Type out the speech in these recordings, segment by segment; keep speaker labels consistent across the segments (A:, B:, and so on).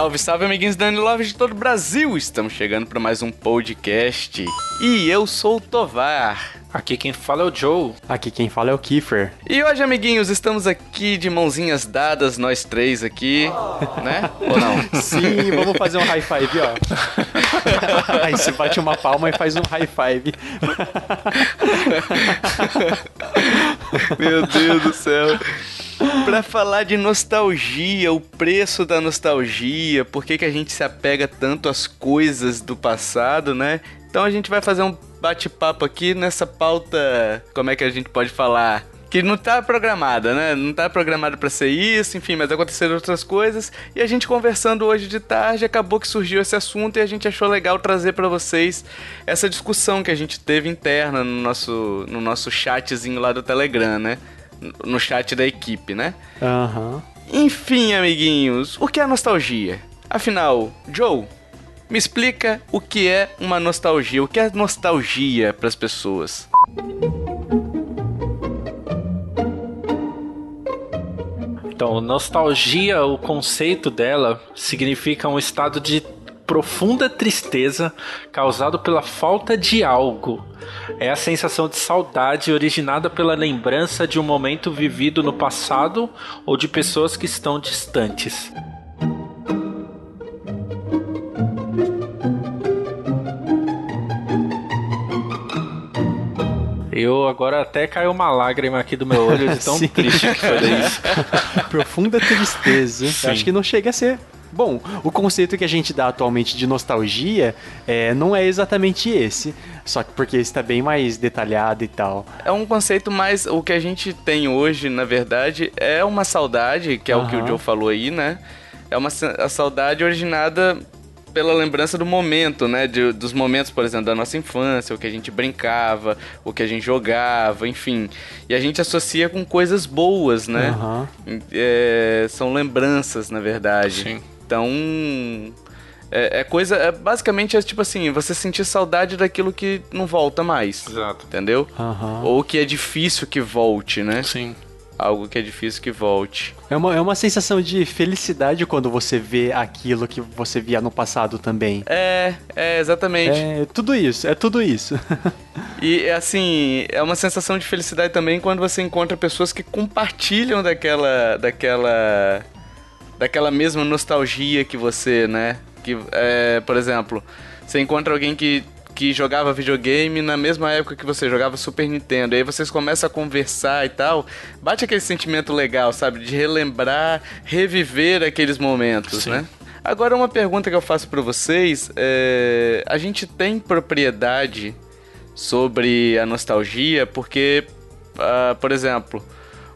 A: Salve, salve, amiguinhos Dani Love de todo o Brasil! Estamos chegando para mais um podcast. E eu sou o Tovar.
B: Aqui quem fala é o Joe.
C: Aqui quem fala é o Kiefer.
A: E hoje, amiguinhos, estamos aqui de mãozinhas dadas, nós três aqui, né? Ou não?
C: Sim, vamos fazer um high five, ó. Aí você bate uma palma e faz um high five.
A: Meu Deus do céu. Pra falar de nostalgia, o preço da nostalgia, por que, que a gente se apega tanto às coisas do passado, né? Então a gente vai fazer um bate-papo aqui nessa pauta, como é que a gente pode falar? Que não tá programada, né? Não tá programada para ser isso, enfim, mas aconteceram outras coisas. E a gente conversando hoje de tarde, acabou que surgiu esse assunto e a gente achou legal trazer para vocês essa discussão que a gente teve interna no nosso, no nosso chatzinho lá do Telegram, né? No chat da equipe, né?
C: Aham.
A: Uhum. Enfim, amiguinhos, o que é nostalgia? Afinal, Joe, me explica o que é uma nostalgia, o que é nostalgia para as pessoas.
B: Então, nostalgia, o conceito dela significa um estado de profunda tristeza causado pela falta de algo. É a sensação de saudade originada pela lembrança de um momento vivido no passado ou de pessoas que estão distantes. Eu agora até caiu uma lágrima aqui do meu olho de tão triste que foi isso.
C: Profunda tristeza. Acho que não chega a ser Bom, o conceito que a gente dá atualmente de nostalgia é, não é exatamente esse, só que porque está bem mais detalhado e tal.
A: É um conceito mais. O que a gente tem hoje, na verdade, é uma saudade, que é uhum. o que o Joe falou aí, né? É uma a saudade originada pela lembrança do momento, né? De, dos momentos, por exemplo, da nossa infância, o que a gente brincava, o que a gente jogava, enfim. E a gente associa com coisas boas, né? Uhum. É, são lembranças, na verdade. Sim. Então. É, é, coisa. É, basicamente é tipo assim, você sentir saudade daquilo que não volta mais.
B: Exato.
A: Entendeu?
C: Uhum.
A: Ou que é difícil que volte, né?
B: Sim.
A: Algo que é difícil que volte.
C: É uma, é uma sensação de felicidade quando você vê aquilo que você via no passado também.
A: É, é, exatamente.
C: É tudo isso, é tudo isso.
A: e assim, é uma sensação de felicidade também quando você encontra pessoas que compartilham daquela. daquela daquela mesma nostalgia que você, né? Que, é, por exemplo, você encontra alguém que, que jogava videogame na mesma época que você jogava Super Nintendo, e aí vocês começam a conversar e tal, bate aquele sentimento legal, sabe? De relembrar, reviver aqueles momentos, Sim. né? Agora, uma pergunta que eu faço para vocês é... A gente tem propriedade sobre a nostalgia, porque, uh, por exemplo,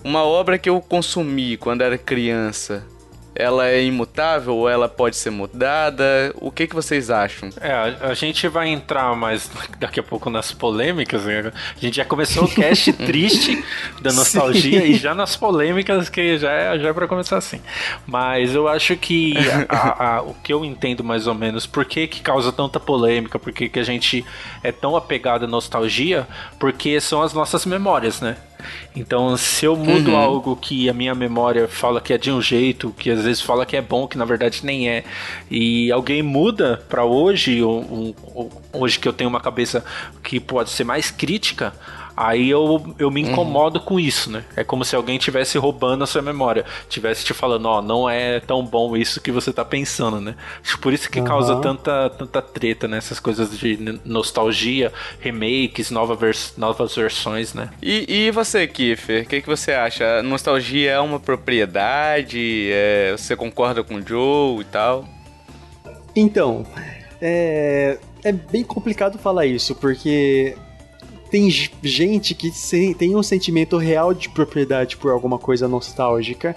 A: uma obra que eu consumi quando era criança ela é imutável ou ela pode ser mudada? O que, que vocês acham?
B: É, a, a gente vai entrar mais daqui a pouco nas polêmicas. Né? A gente já começou o cast triste da nostalgia Sim. e já nas polêmicas, que já é, já é pra começar assim. Mas eu acho que a, a, o que eu entendo mais ou menos, por que, que causa tanta polêmica, por que, que a gente é tão apegado à nostalgia, porque são as nossas memórias, né? Então, se eu mudo uhum. algo que a minha memória fala que é de um jeito, que às vezes fala que é bom, que na verdade nem é, e alguém muda para hoje, um, um, hoje que eu tenho uma cabeça que pode ser mais crítica, Aí eu, eu me uhum. incomodo uhum. com isso, né? É como se alguém tivesse roubando a sua memória, tivesse te falando, ó, oh, não é tão bom isso que você tá pensando, né? Por isso que uhum. causa tanta, tanta treta, né? Essas coisas de nostalgia, remakes, nova vers novas versões, né?
A: E, e você, Kiffer, o que, que você acha? A nostalgia é uma propriedade? É, você concorda com o Joe e tal?
C: Então, é, é bem complicado falar isso, porque tem gente que tem um sentimento real de propriedade por alguma coisa nostálgica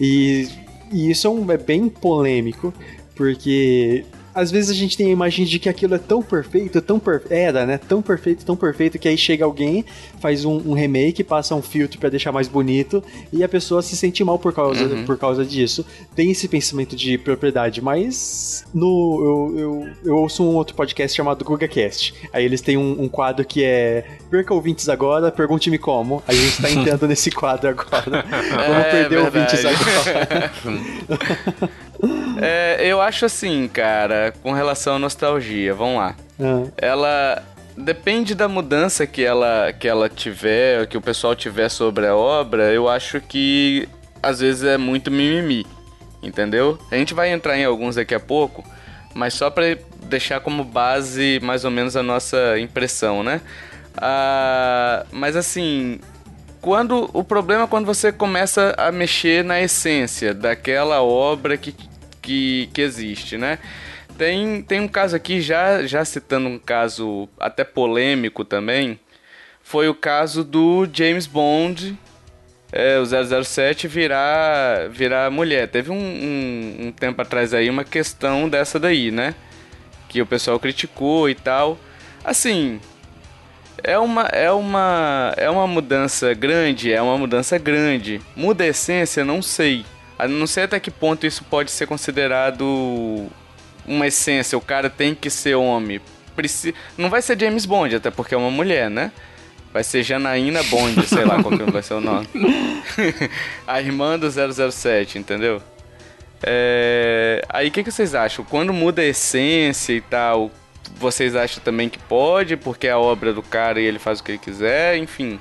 C: e, e isso é, um, é bem polêmico, porque às vezes a gente tem a imagem de que aquilo é tão perfeito, tão per... era, né? Tão perfeito, tão perfeito que aí chega alguém, faz um, um remake, passa um filtro para deixar mais bonito e a pessoa se sente mal por causa, uhum. por causa disso. Tem esse pensamento de propriedade, mas no eu, eu, eu ouço um outro podcast chamado GugaCast. Aí eles têm um, um quadro que é Perca ouvintes agora, pergunte-me como. A gente tá entrando nesse quadro agora. Vamos é, perder verdade. ouvintes agora.
A: É, eu acho assim, cara, com relação à nostalgia, vamos lá. Uhum. Ela depende da mudança que ela, que ela tiver, que o pessoal tiver sobre a obra, eu acho que às vezes é muito mimimi, entendeu? A gente vai entrar em alguns daqui a pouco, mas só para deixar como base mais ou menos a nossa impressão, né? Ah, mas assim, quando o problema é quando você começa a mexer na essência daquela obra que, que, que existe, né? Tem, tem um caso aqui, já, já citando um caso até polêmico também, foi o caso do James Bond, é, o 007, virar, virar mulher. Teve um, um, um tempo atrás aí uma questão dessa daí, né? Que o pessoal criticou e tal. Assim, é uma, é uma, é uma mudança grande, é uma mudança grande. Muda a essência, não sei. Não sei até que ponto isso pode ser considerado uma essência, o cara tem que ser homem. Preci... Não vai ser James Bond, até porque é uma mulher, né? Vai ser Janaína Bond, sei lá qual que vai ser o nome. a irmã do 007, entendeu? É... Aí o que, que vocês acham? Quando muda a essência e tal, vocês acham também que pode, porque é a obra do cara e ele faz o que ele quiser, enfim.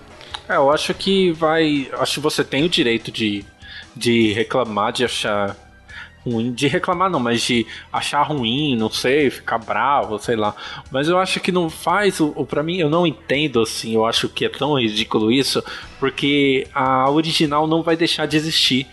B: É, eu acho que vai. Acho que você tem o direito de, de reclamar, de achar ruim, de reclamar não, mas de achar ruim, não sei, ficar bravo, sei lá. Mas eu acho que não faz, o, para mim eu não entendo assim, eu acho que é tão ridículo isso, porque a original não vai deixar de existir.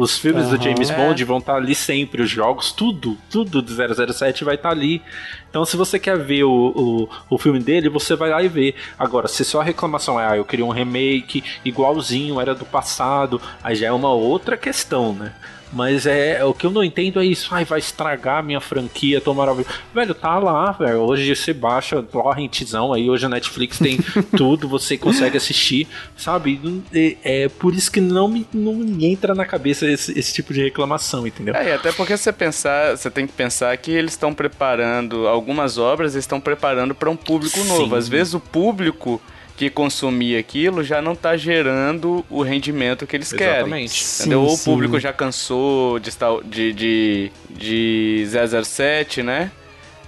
B: Os filmes uhum, do James é. Bond vão estar tá ali sempre, os jogos, tudo, tudo do 007 vai estar tá ali. Então, se você quer ver o, o, o, filme dele, você vai lá e vê. Agora, se só a reclamação é, ah, eu queria um remake igualzinho, era do passado, aí já é uma outra questão, né? Mas é o que eu não entendo é isso. Ai, vai estragar a minha franquia, tão maravilhoso. Velho, tá lá, velho. Hoje você baixa torrentzão aí, hoje a Netflix tem tudo, você consegue assistir, sabe? É, é, por isso que não me, não me entra na cabeça esse, esse tipo de reclamação, entendeu?
A: É, até porque você pensar, você tem que pensar que eles estão preparando algumas obras, eles estão preparando para um público Sim. novo. Às vezes o público que consumir aquilo já não está gerando o rendimento que eles Exatamente. querem. Sim? Ou o público já cansou de, de, de, de 007, né?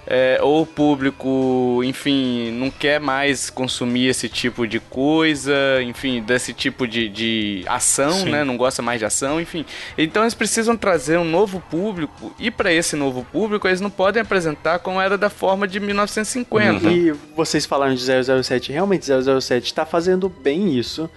A: É, ou o público, enfim, não quer mais consumir esse tipo de coisa, enfim, desse tipo de, de ação, Sim. né? Não gosta mais de ação, enfim. Então eles precisam trazer um novo público e para esse novo público eles não podem apresentar como era da forma de 1950.
C: Uhum. E vocês falaram de 007, realmente 007 está fazendo bem isso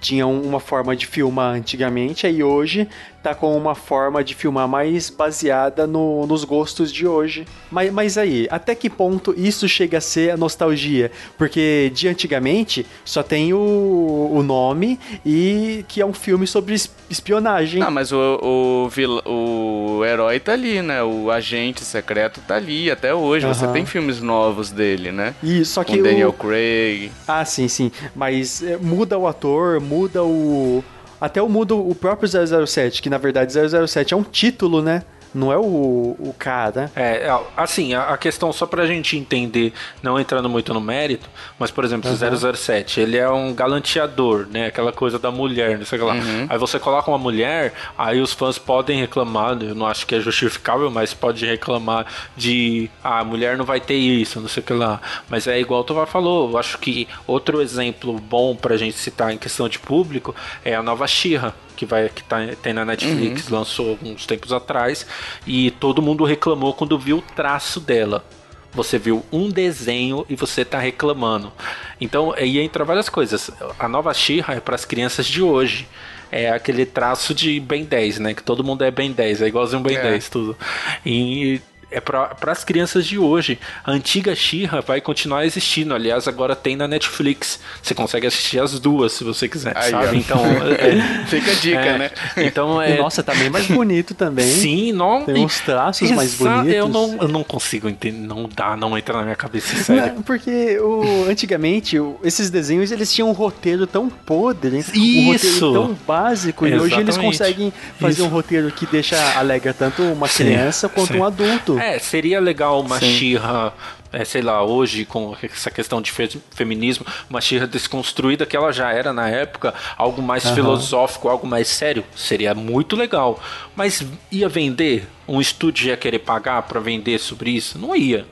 C: tinha uma forma de filmar antigamente, aí hoje tá com uma forma de filmar mais baseada no, nos gostos de hoje. Mas, mas aí, até que ponto isso chega a ser a nostalgia? Porque de antigamente só tem o, o nome e que é um filme sobre espionagem.
A: Ah, mas o, o, o herói tá ali, né? O agente secreto tá ali até hoje. Uhum. Você tem filmes novos dele, né?
C: E só que
A: Com Daniel Craig.
C: Ah, sim, sim. Mas é, muda o ator, muda o até o mudo o próprio 007, que na verdade 007 é um título, né? Não é o, o cara.
B: É, é, assim, a, a, questão só pra gente entender, não entrando muito no mérito, mas por exemplo, uhum. 007, ele é um galanteador, né? Aquela coisa da mulher, não sei lá. Uhum. Aí você coloca uma mulher, aí os fãs podem reclamar, eu não acho que é justificável, mas pode reclamar de ah, a mulher não vai ter isso, não sei o que lá. Mas é igual o Tovar falou, eu acho que outro exemplo bom pra gente citar em questão de público é a nova Xirra que vai que tá, tem na Netflix, uhum. lançou alguns tempos atrás, e todo mundo reclamou quando viu o traço dela. Você viu um desenho e você tá reclamando. Então, aí entra várias coisas. A nova She-Ra é para as crianças de hoje é aquele traço de Ben 10, né? Que todo mundo é Ben 10, é igualzinho Ben é. 10, tudo. E é para as crianças de hoje. A antiga Xirra vai continuar existindo. Aliás, agora tem na Netflix. Você consegue assistir as duas se você quiser, Aí, sabe? Ó. Então,
A: é, fica a dica, é, né?
C: Então é. E, nossa, tá bem mais bonito também.
B: Sim, não.
C: Tem uns traços mais bonitos.
B: Eu não, eu não consigo entender, não dá, não entra na minha cabeça sério. Não,
C: porque o, antigamente o, esses desenhos eles tinham um roteiro tão podre,
B: Isso. um roteiro
C: tão básico Exatamente. e hoje eles conseguem fazer Isso. um roteiro que deixa alegre tanto uma criança Sim. quanto Sim. um adulto.
B: É, seria legal uma Xirra é, sei lá, hoje com essa questão de fe feminismo, uma Xirra desconstruída que ela já era na época, algo mais uhum. filosófico, algo mais sério, seria muito legal. Mas ia vender? um estúdio ia querer pagar para vender sobre isso? Não ia.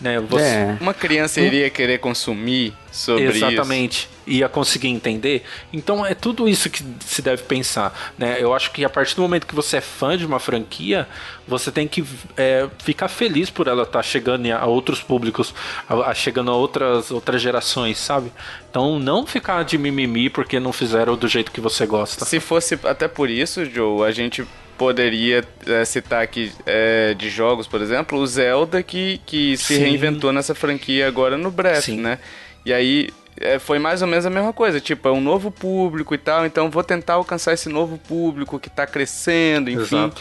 B: Né?
A: Você, é. Uma criança iria querer consumir sobre
B: Exatamente. Isso. Ia conseguir entender. Então é tudo isso que se deve pensar. Né? Eu acho que a partir do momento que você é fã de uma franquia, você tem que é, ficar feliz por ela estar tá chegando a outros públicos, a, a chegando a outras, outras gerações, sabe? Então não ficar de mimimi porque não fizeram do jeito que você gosta.
A: Se fosse até por isso, Joe, a gente poderia é, citar aqui é, de jogos, por exemplo, o Zelda que, que se Sim. reinventou nessa franquia agora no Breath, Sim. né? E aí é, foi mais ou menos a mesma coisa, tipo, é um novo público e tal, então vou tentar alcançar esse novo público que está crescendo, enfim,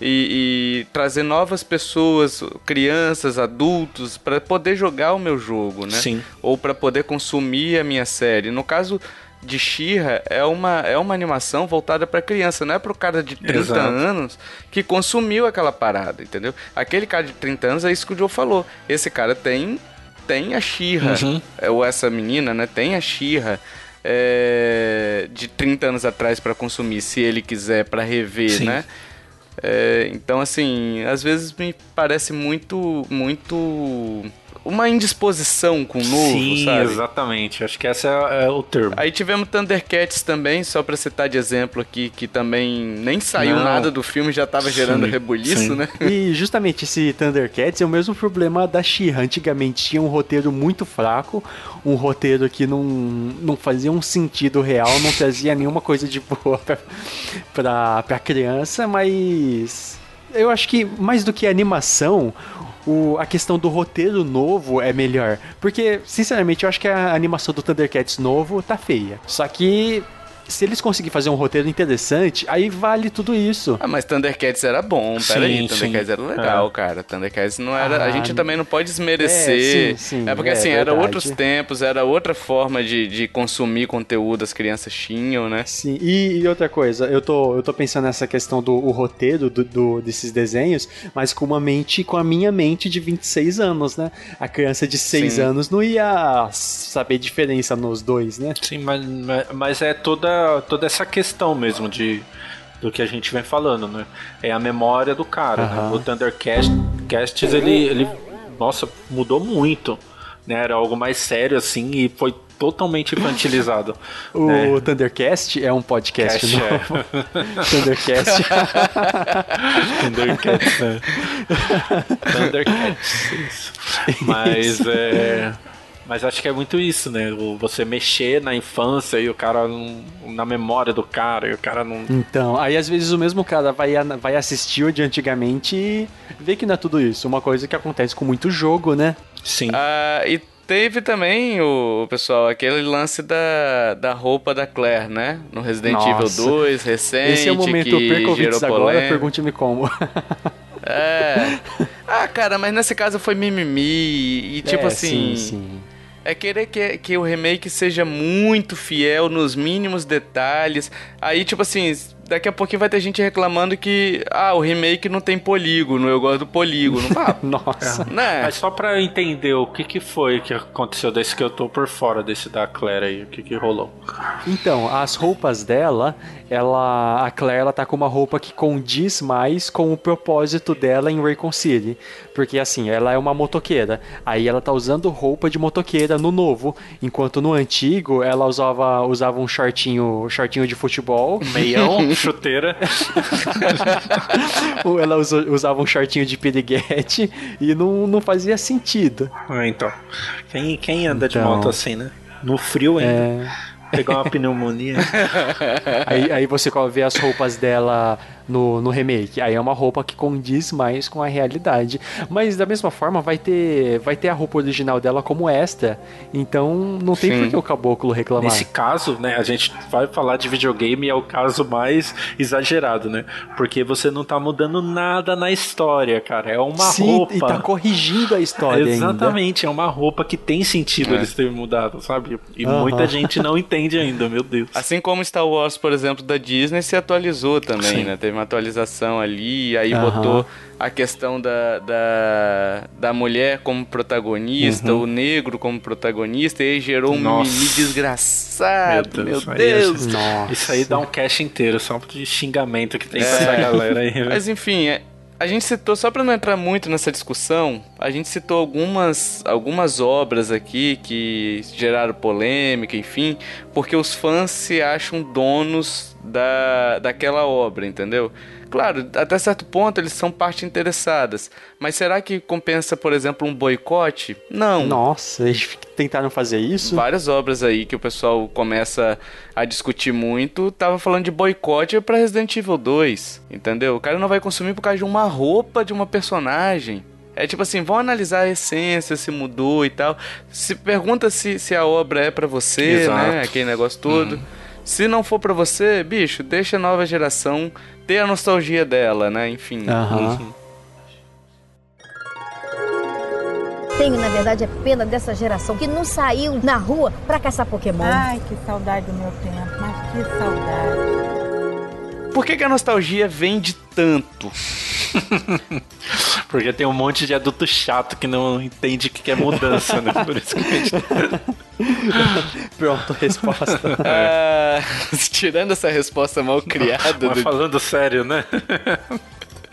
A: e, e, trazer novas pessoas, crianças, adultos, para poder jogar o meu jogo, né?
B: Sim.
A: Ou para poder consumir a minha série. No caso de Shira é uma, é uma animação voltada para criança, não é pro cara de 30 Exato. anos que consumiu aquela parada, entendeu? Aquele cara de 30 anos é isso que o Joe falou. Esse cara tem tem a Shira, uhum. É, ou essa menina, né? Tem a Shira é, de 30 anos atrás para consumir, se ele quiser para rever, Sim. né? É, então assim, às vezes me parece muito muito uma indisposição com o novo,
B: Sim,
A: sabe?
B: exatamente. Acho que esse é, é, o termo.
A: Aí tivemos Thundercats também, só pra citar de exemplo aqui, que também nem saiu Não. nada do filme, já tava gerando sim, rebuliço, sim. né?
C: E justamente esse Thundercats é o mesmo problema da she Antigamente tinha um roteiro muito fraco, um roteiro que não, não fazia um sentido real, não trazia nenhuma coisa de boa pra, pra, pra criança, mas eu acho que mais do que animação, o, a questão do roteiro novo é melhor. Porque, sinceramente, eu acho que a animação do Thundercats novo tá feia. Só que se eles conseguirem fazer um roteiro interessante, aí vale tudo isso.
A: Ah, mas Thundercats era bom, peraí. Thundercats sim. era legal, é. cara. Thundercats não era. Ah, a gente também não pode desmerecer. É, sim, sim, é porque é, assim, era outros tempos, era outra forma de, de consumir conteúdo as crianças tinham, né?
C: Sim, e, e outra coisa, eu tô, eu tô pensando nessa questão do roteiro do, do, desses desenhos, mas com uma mente, com a minha mente de 26 anos, né? A criança de 6 anos não ia saber diferença nos dois, né?
B: Sim, mas, mas é toda toda essa questão mesmo de do que a gente vem falando, né? É a memória do cara, uhum. né? O Thundercasts, ele, ele, nossa, mudou muito, né? Era algo mais sério, assim, e foi totalmente infantilizado.
C: o né? Thundercast é um podcast Cast, novo. É. Thundercast.
B: Thundercats, né? Thundercats, isso. Mas, é... Mas acho que é muito isso, né? Você mexer na infância e o cara não, na memória do cara e o cara não.
C: Então, aí às vezes o mesmo cara vai, vai assistir o de antigamente e vê que não é tudo isso. Uma coisa que acontece com muito jogo, né?
B: Sim.
A: Ah, e teve também, o pessoal, aquele lance da, da roupa da Claire, né? No Resident Nossa. Evil 2, recente. Esse é o momento, que eu perco ouvidos agora,
C: pergunte-me como.
A: É. Ah, cara, mas nesse caso foi mimimi e tipo é, assim. Sim, sim é querer que, que o remake seja muito fiel nos mínimos detalhes. Aí, tipo assim, daqui a pouquinho vai ter gente reclamando que, ah, o remake não tem polígono, eu gosto do polígono. Ah,
C: Nossa.
B: Né? Mas só pra entender o que, que foi que aconteceu desse que eu tô por fora desse da Claire aí, o que, que rolou.
C: Então, as roupas dela, ela. A Claire ela tá com uma roupa que condiz mais com o propósito dela em Raycon City. Porque assim, ela é uma motoqueira. Aí ela tá usando roupa de motoqueira no novo. Enquanto no antigo ela usava, usava um shortinho, shortinho de futebol.
B: Meião. chuteira.
C: Ela usava um shortinho de piriguete e não, não fazia sentido.
B: Ah, então. Quem, quem anda então, de moto assim, né? No frio ainda. É... Pegar uma pneumonia.
C: aí, aí você vê as roupas dela no, no remake. Aí é uma roupa que condiz mais com a realidade. Mas da mesma forma, vai ter, vai ter a roupa original dela como esta. Então não tem Sim. por que o caboclo reclamar.
B: Nesse caso, né, a gente vai falar de videogame é o caso mais exagerado, né? Porque você não tá mudando nada na história, cara. É uma Sim, roupa. E
C: tá corrigindo a história.
B: Exatamente,
C: ainda.
B: é uma roupa que tem sentido é. eles terem mudado, sabe? E muita gente não entende ainda, meu Deus.
A: Assim como Star Wars, por exemplo, da Disney se atualizou também, Sim. né? Teve uma atualização ali, aí uhum. botou a questão da, da, da mulher como protagonista, uhum. o negro como protagonista, e aí gerou um Nossa. mimimi desgraçado. Meu Deus. Meu Deus.
B: Isso, isso aí dá um cast inteiro, só de xingamento que tem pra essa galera aí.
A: Mas enfim, é, a gente citou, só para não entrar muito nessa discussão, a gente citou algumas, algumas obras aqui que geraram polêmica, enfim, porque os fãs se acham donos da, daquela obra, entendeu? Claro, até certo ponto eles são parte interessadas, mas será que compensa, por exemplo, um boicote? Não.
C: Nossa, eles tentaram fazer isso?
A: Várias obras aí que o pessoal começa a discutir muito, tava falando de boicote para Resident Evil 2, entendeu? O cara não vai consumir por causa de uma roupa de uma personagem. É tipo assim, vão analisar a essência, se mudou e tal. Se pergunta se, se a obra é para você, né? Exato. né? Aquele negócio todo. Hum. Se não for para você, bicho, deixa a nova geração ter a nostalgia dela, né? Enfim.
C: Uhum.
D: Tenho, na verdade, é pena dessa geração que não saiu na rua para caçar Pokémon.
E: Ai, que saudade do meu tempo, mas que saudade.
A: Por que, que a nostalgia vende tanto?
B: Porque tem um monte de adulto chato que não entende que é mudança, né? Por isso que a gente...
C: Pronto, resposta.
A: Uh, tirando essa resposta mal criada.
B: Mas do... falando sério, né?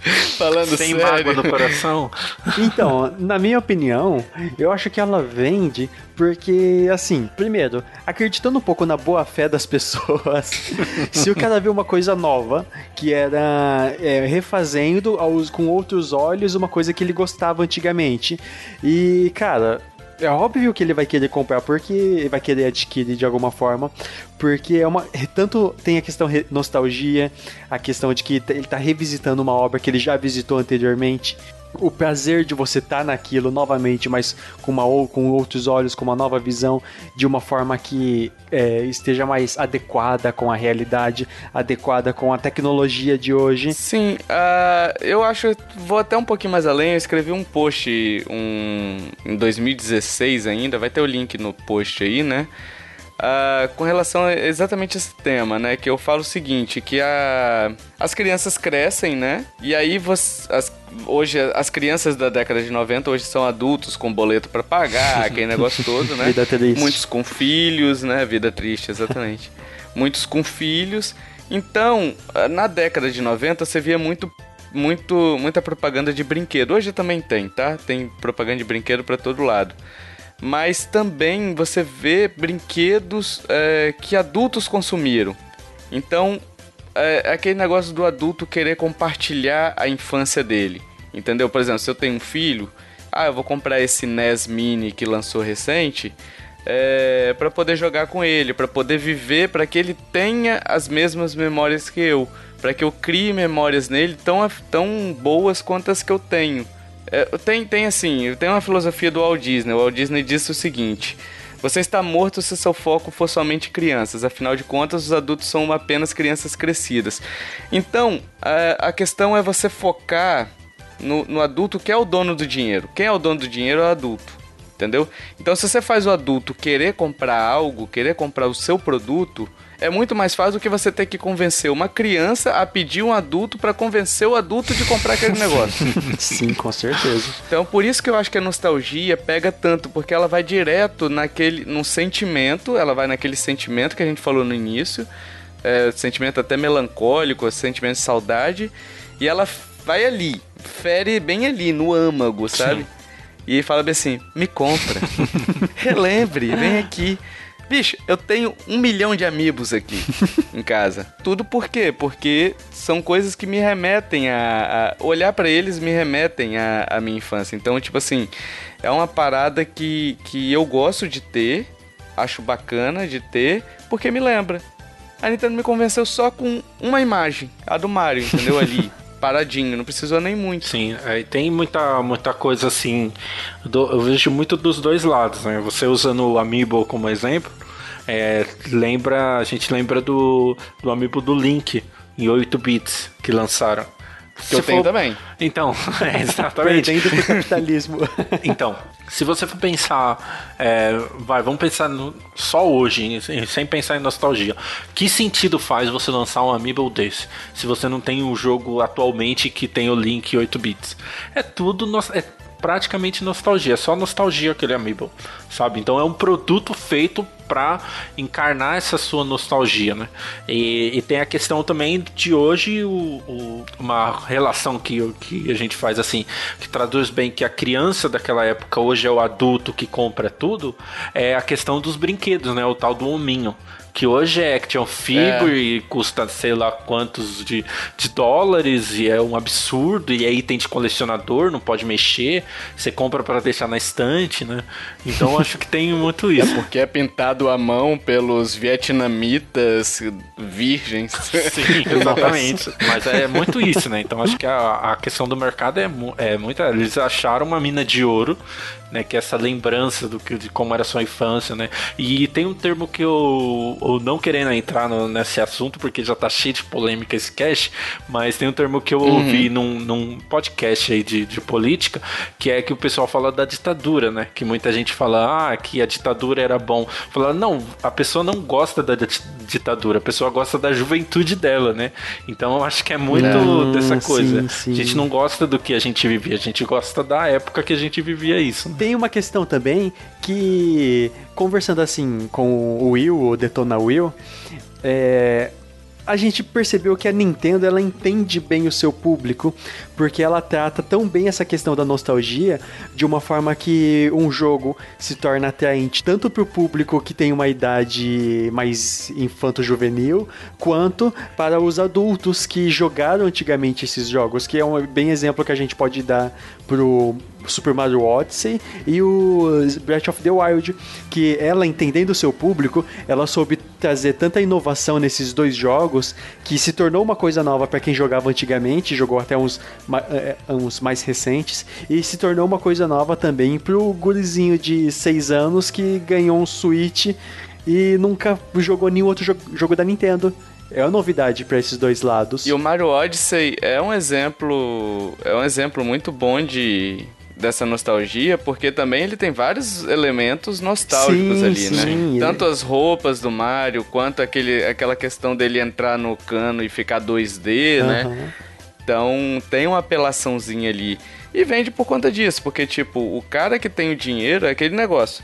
A: Falando
B: Sem
A: sério.
B: mágoa no coração.
C: Então, na minha opinião, eu acho que ela vende porque, assim, primeiro, acreditando um pouco na boa fé das pessoas, se o cara vê uma coisa nova, que era é, refazendo aos, com outros olhos uma coisa que ele gostava antigamente. E, cara, é óbvio que ele vai querer comprar porque vai querer adquirir de alguma forma, porque é uma tanto tem a questão nostalgia, a questão de que ele está revisitando uma obra que ele já visitou anteriormente o prazer de você estar tá naquilo novamente, mas com, uma, com outros olhos, com uma nova visão, de uma forma que é, esteja mais adequada com a realidade, adequada com a tecnologia de hoje.
A: Sim, uh, eu acho, vou até um pouquinho mais além, eu escrevi um post um, em 2016 ainda, vai ter o link no post aí, né? Uh, com relação a exatamente esse tema, né? Que eu falo o seguinte, que a, as crianças crescem, né? E aí você, as, hoje as crianças da década de 90 hoje são adultos com boleto para pagar, aquele negócio todo, né?
C: Vida triste.
A: Muitos com filhos, né? Vida triste, exatamente. Muitos com filhos. Então, na década de 90 você via muito muito muita propaganda de brinquedo. Hoje também tem, tá? Tem propaganda de brinquedo para todo lado mas também você vê brinquedos é, que adultos consumiram. Então, é, é aquele negócio do adulto querer compartilhar a infância dele. Entendeu? Por exemplo, se eu tenho um filho, ah, eu vou comprar esse NES Mini que lançou recente. É, para poder jogar com ele, para poder viver, para que ele tenha as mesmas memórias que eu, para que eu crie memórias nele tão, tão boas quanto as que eu tenho. É, tem, tem assim, tem uma filosofia do Walt Disney. O Walt Disney disse o seguinte: Você está morto se seu foco for somente crianças, afinal de contas, os adultos são apenas crianças crescidas. Então, a, a questão é você focar no, no adulto que é o dono do dinheiro. Quem é o dono do dinheiro é o adulto entendeu? Então, se você faz o adulto querer comprar algo, querer comprar o seu produto, é muito mais fácil do que você ter que convencer uma criança a pedir um adulto para convencer o adulto de comprar aquele negócio.
C: Sim, com certeza.
A: Então, por isso que eu acho que a nostalgia pega tanto, porque ela vai direto naquele, num sentimento, ela vai naquele sentimento que a gente falou no início, é, sentimento até melancólico, sentimento de saudade, e ela vai ali, fere bem ali, no âmago, sabe? Sim. E fala bem assim: me compra, relembre, vem aqui. Bicho, eu tenho um milhão de amigos aqui em casa. Tudo por quê? Porque são coisas que me remetem a. a olhar para eles me remetem à, minha infância. Então, tipo assim, é uma parada que, que eu gosto de ter, acho bacana de ter, porque me lembra. A Nintendo me convenceu só com uma imagem, a do Mario, entendeu? Ali. Paradinho, não precisou nem muito.
B: Sim, aí tem muita, muita coisa assim. Do, eu vejo muito dos dois lados, né? Você usando o Amiibo como exemplo, é, lembra, a gente lembra do, do Amiibo do Link em 8 bits que lançaram.
A: Que eu tenho também.
B: Então, é, exatamente.
C: Perdendo pro capitalismo.
B: então, se você for pensar, é, vai, vamos pensar no, só hoje, sem pensar em nostalgia. Que sentido faz você lançar um Amiibo desse? Se você não tem um jogo atualmente que tem o link 8 bits? É tudo, é praticamente nostalgia, é só nostalgia aquele amiibo, sabe? Então é um produto feito para encarnar essa sua nostalgia, né? E, e, tem a questão também de hoje o, o, uma relação que, que a gente faz assim, que traduz bem que a criança daquela época hoje é o adulto que compra tudo, é a questão dos brinquedos, né? O tal do hominho que hoje é action figure é. e custa sei lá quantos de, de dólares e é um absurdo e aí tem de colecionador, não pode mexer, você compra para deixar na estante, né? Então acho que tem muito isso.
A: É porque é pintado à mão pelos vietnamitas virgens.
B: Sim, exatamente. Mas é muito isso, né? Então acho que a, a questão do mercado é, é muito. Eles acharam uma mina de ouro né? Que é essa lembrança do que, de como era a sua infância, né? E tem um termo que eu, eu não querendo entrar no, nesse assunto, porque já tá cheio de polêmica esse cast, mas tem um termo que eu uhum. ouvi num, num podcast aí de, de política, que é que o pessoal fala da ditadura, né? Que muita gente fala, ah, que a ditadura era bom. Fala, não, a pessoa não gosta da ditadura, a pessoa gosta da juventude dela, né? Então eu acho que é muito não, dessa coisa. Sim, sim. A gente não gosta do que a gente vivia, a gente gosta da época que a gente vivia isso.
C: Tem uma questão também que, conversando assim com o Will, o Detona Will, é, a gente percebeu que a Nintendo ela entende bem o seu público, porque ela trata tão bem essa questão da nostalgia de uma forma que um jogo se torna atraente tanto para o público que tem uma idade mais infanto-juvenil, quanto para os adultos que jogaram antigamente esses jogos, que é um bem exemplo que a gente pode dar pro Super Mario Odyssey e o Breath of the Wild, que ela entendendo o seu público, ela soube trazer tanta inovação nesses dois jogos que se tornou uma coisa nova para quem jogava antigamente, jogou até uns, é, uns mais recentes, e se tornou uma coisa nova também pro gurizinho de 6 anos que ganhou um Switch e nunca jogou nenhum outro jogo, jogo da Nintendo. É uma novidade para esses dois lados.
A: E o Mario Odyssey é um exemplo, é um exemplo muito bom de dessa nostalgia, porque também ele tem vários elementos nostálgicos sim, ali, né? sim, né? Tanto as roupas do Mario, quanto aquele, aquela questão dele entrar no cano e ficar 2D, uhum. né? Então tem uma apelaçãozinha ali. E vende por conta disso, porque tipo, o cara que tem o dinheiro é aquele negócio.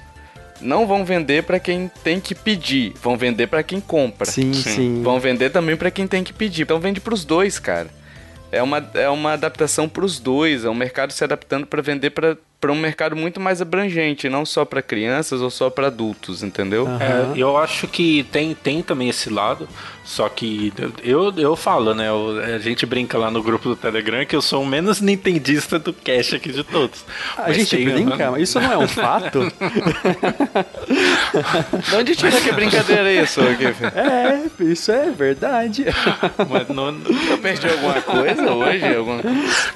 A: Não vão vender para quem tem que pedir, vão vender para quem compra.
C: Sim, sim.
A: Vão vender também para quem tem que pedir. Então vende para os dois, cara é uma, é uma adaptação para os dois, é um mercado se adaptando para vender para um mercado muito mais abrangente, não só para crianças ou só para adultos, entendeu? Uhum.
B: É, eu acho que tem, tem também esse lado, só que eu, eu falo, né? a gente brinca lá no grupo do Telegram que eu sou o menos nintendista do cash aqui de todos.
C: A mas gente tem, brinca, mas isso não é um fato?
A: de onde tira que brincadeira é isso,
C: É, isso é verdade.
A: Mas não, eu perdi alguma coisa hoje? Alguma...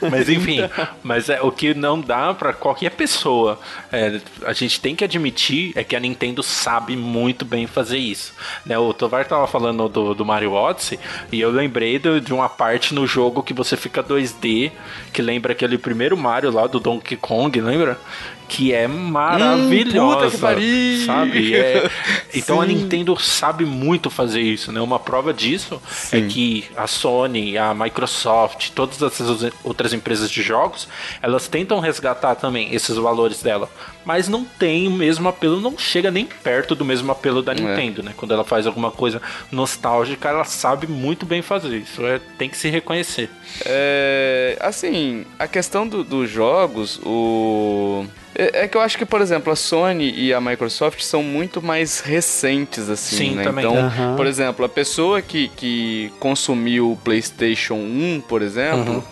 B: Mas enfim, mas é, o que não dá para qualquer pessoa, é, a gente tem que admitir é que a Nintendo sabe muito bem fazer isso. Né? O Tovar tava falando do, do Mario Odyssey e eu lembrei de, uma parte no jogo que você fica 2D, que lembra aquele primeiro Mario lá do Donkey Kong, lembra? Que é maravilhosa, hum, que sabe? É... então a Nintendo sabe muito fazer isso, né? Uma prova disso é Sim. é que a Sony, a Microsoft, todas essas outras empresas de jogos, elas tentam resgatar também esses valores dela, mas não tem o mesmo apelo, não chega nem perto do mesmo apelo da é. Nintendo, é. né? Quando ela faz alguma coisa nostálgica, ela sabe muito bem fazer isso, é, tem que se reconhecer.
A: É, assim, a questão do, dos jogos, o é, é, que eu acho que, por exemplo, a Sony e a Microsoft são muito mais recentes, assim,
B: Sim,
A: né?
B: Também.
A: Então, uhum. por exemplo, a pessoa que, que consumiu o PlayStation 1, por exemplo, uhum.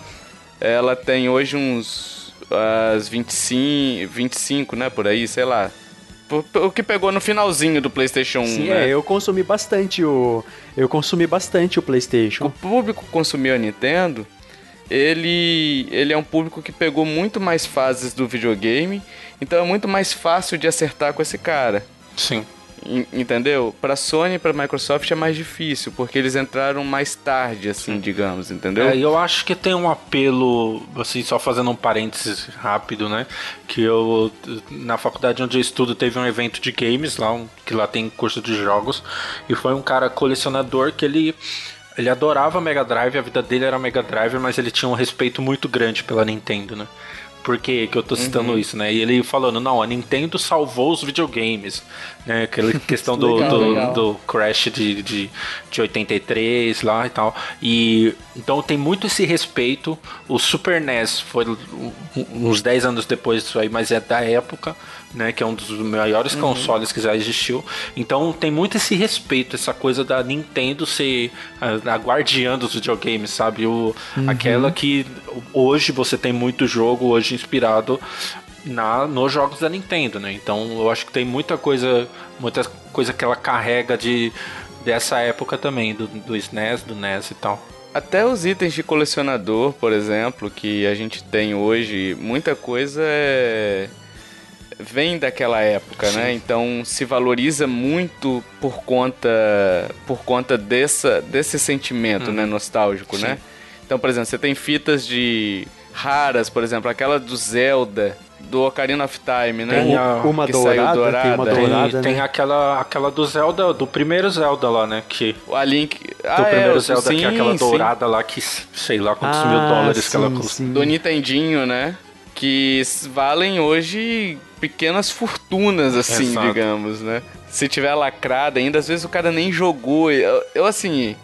A: ela tem hoje uns as 25, 25, né, por aí, sei lá. O que pegou no finalzinho do PlayStation 1, Sim, né?
C: é, eu consumi bastante o eu consumi bastante o PlayStation.
A: O público consumiu a Nintendo ele, ele é um público que pegou muito mais fases do videogame, então é muito mais fácil de acertar com esse cara.
B: Sim.
A: entendeu? Para Sony e para Microsoft é mais difícil, porque eles entraram mais tarde, assim, Sim. digamos, entendeu?
B: É, eu acho que tem um apelo, assim, só fazendo um parênteses rápido, né? Que eu, na faculdade onde eu estudo, teve um evento de games lá, que lá tem curso de jogos, e foi um cara colecionador que ele ele adorava Mega Drive, a vida dele era Mega Drive, mas ele tinha um respeito muito grande pela Nintendo, né? por que, que eu tô citando
A: Uhum.
B: isso, né? E ele falando, não, a Nintendo salvou os videogames, né? Aquela questão do,
C: Legal,
B: do,
C: legal.
B: do Crash de, de, de 83 lá e tal. E então tem muito esse respeito. O Super NES foi uns 10 anos depois disso aí, mas é da época, né? Que é um dos maiores consoles que já existiu. Então tem muito esse respeito, essa coisa da Nintendo ser a, a guardiã dos videogames, sabe? O, Aquela que hoje você tem muito jogo hoje inspirado na, nos jogos da Nintendo, né? Então eu acho que tem muita coisa, muita coisa que ela carrega de dessa época também, do, do SNES, do NES e tal.
A: Até os itens de colecionador, por exemplo, que a gente tem hoje, muita coisa é... vem daquela época, né? Então se valoriza muito por conta por conta dessa, desse sentimento, né, nostálgico, né? Então, por exemplo, você tem fitas de raras, por exemplo, aquela do Zelda, do Ocarina of Time, né?
B: Tem a-
C: Uma
A: que saiu
C: dourada, tem uma
A: dourada.
B: Tem,
C: dourada,
B: tem
C: né?
B: aquela, aquela do Zelda, do primeiro Zelda lá, né? Que,
A: A Link.
B: do
A: Ah,
B: primeiro
A: é,
B: Zelda,
A: sim,
B: que é aquela
A: sim.
B: dourada lá que sei lá quantos
C: Ah,
B: mil dólares que ela
C: sim,
B: custa.
C: sim.
A: do Nintendinho, né? Que valem hoje pequenas fortunas, assim,
B: Exato.
A: digamos, né? Se tiver lacrada ainda, às vezes o cara nem jogou. Eu, eu, assim,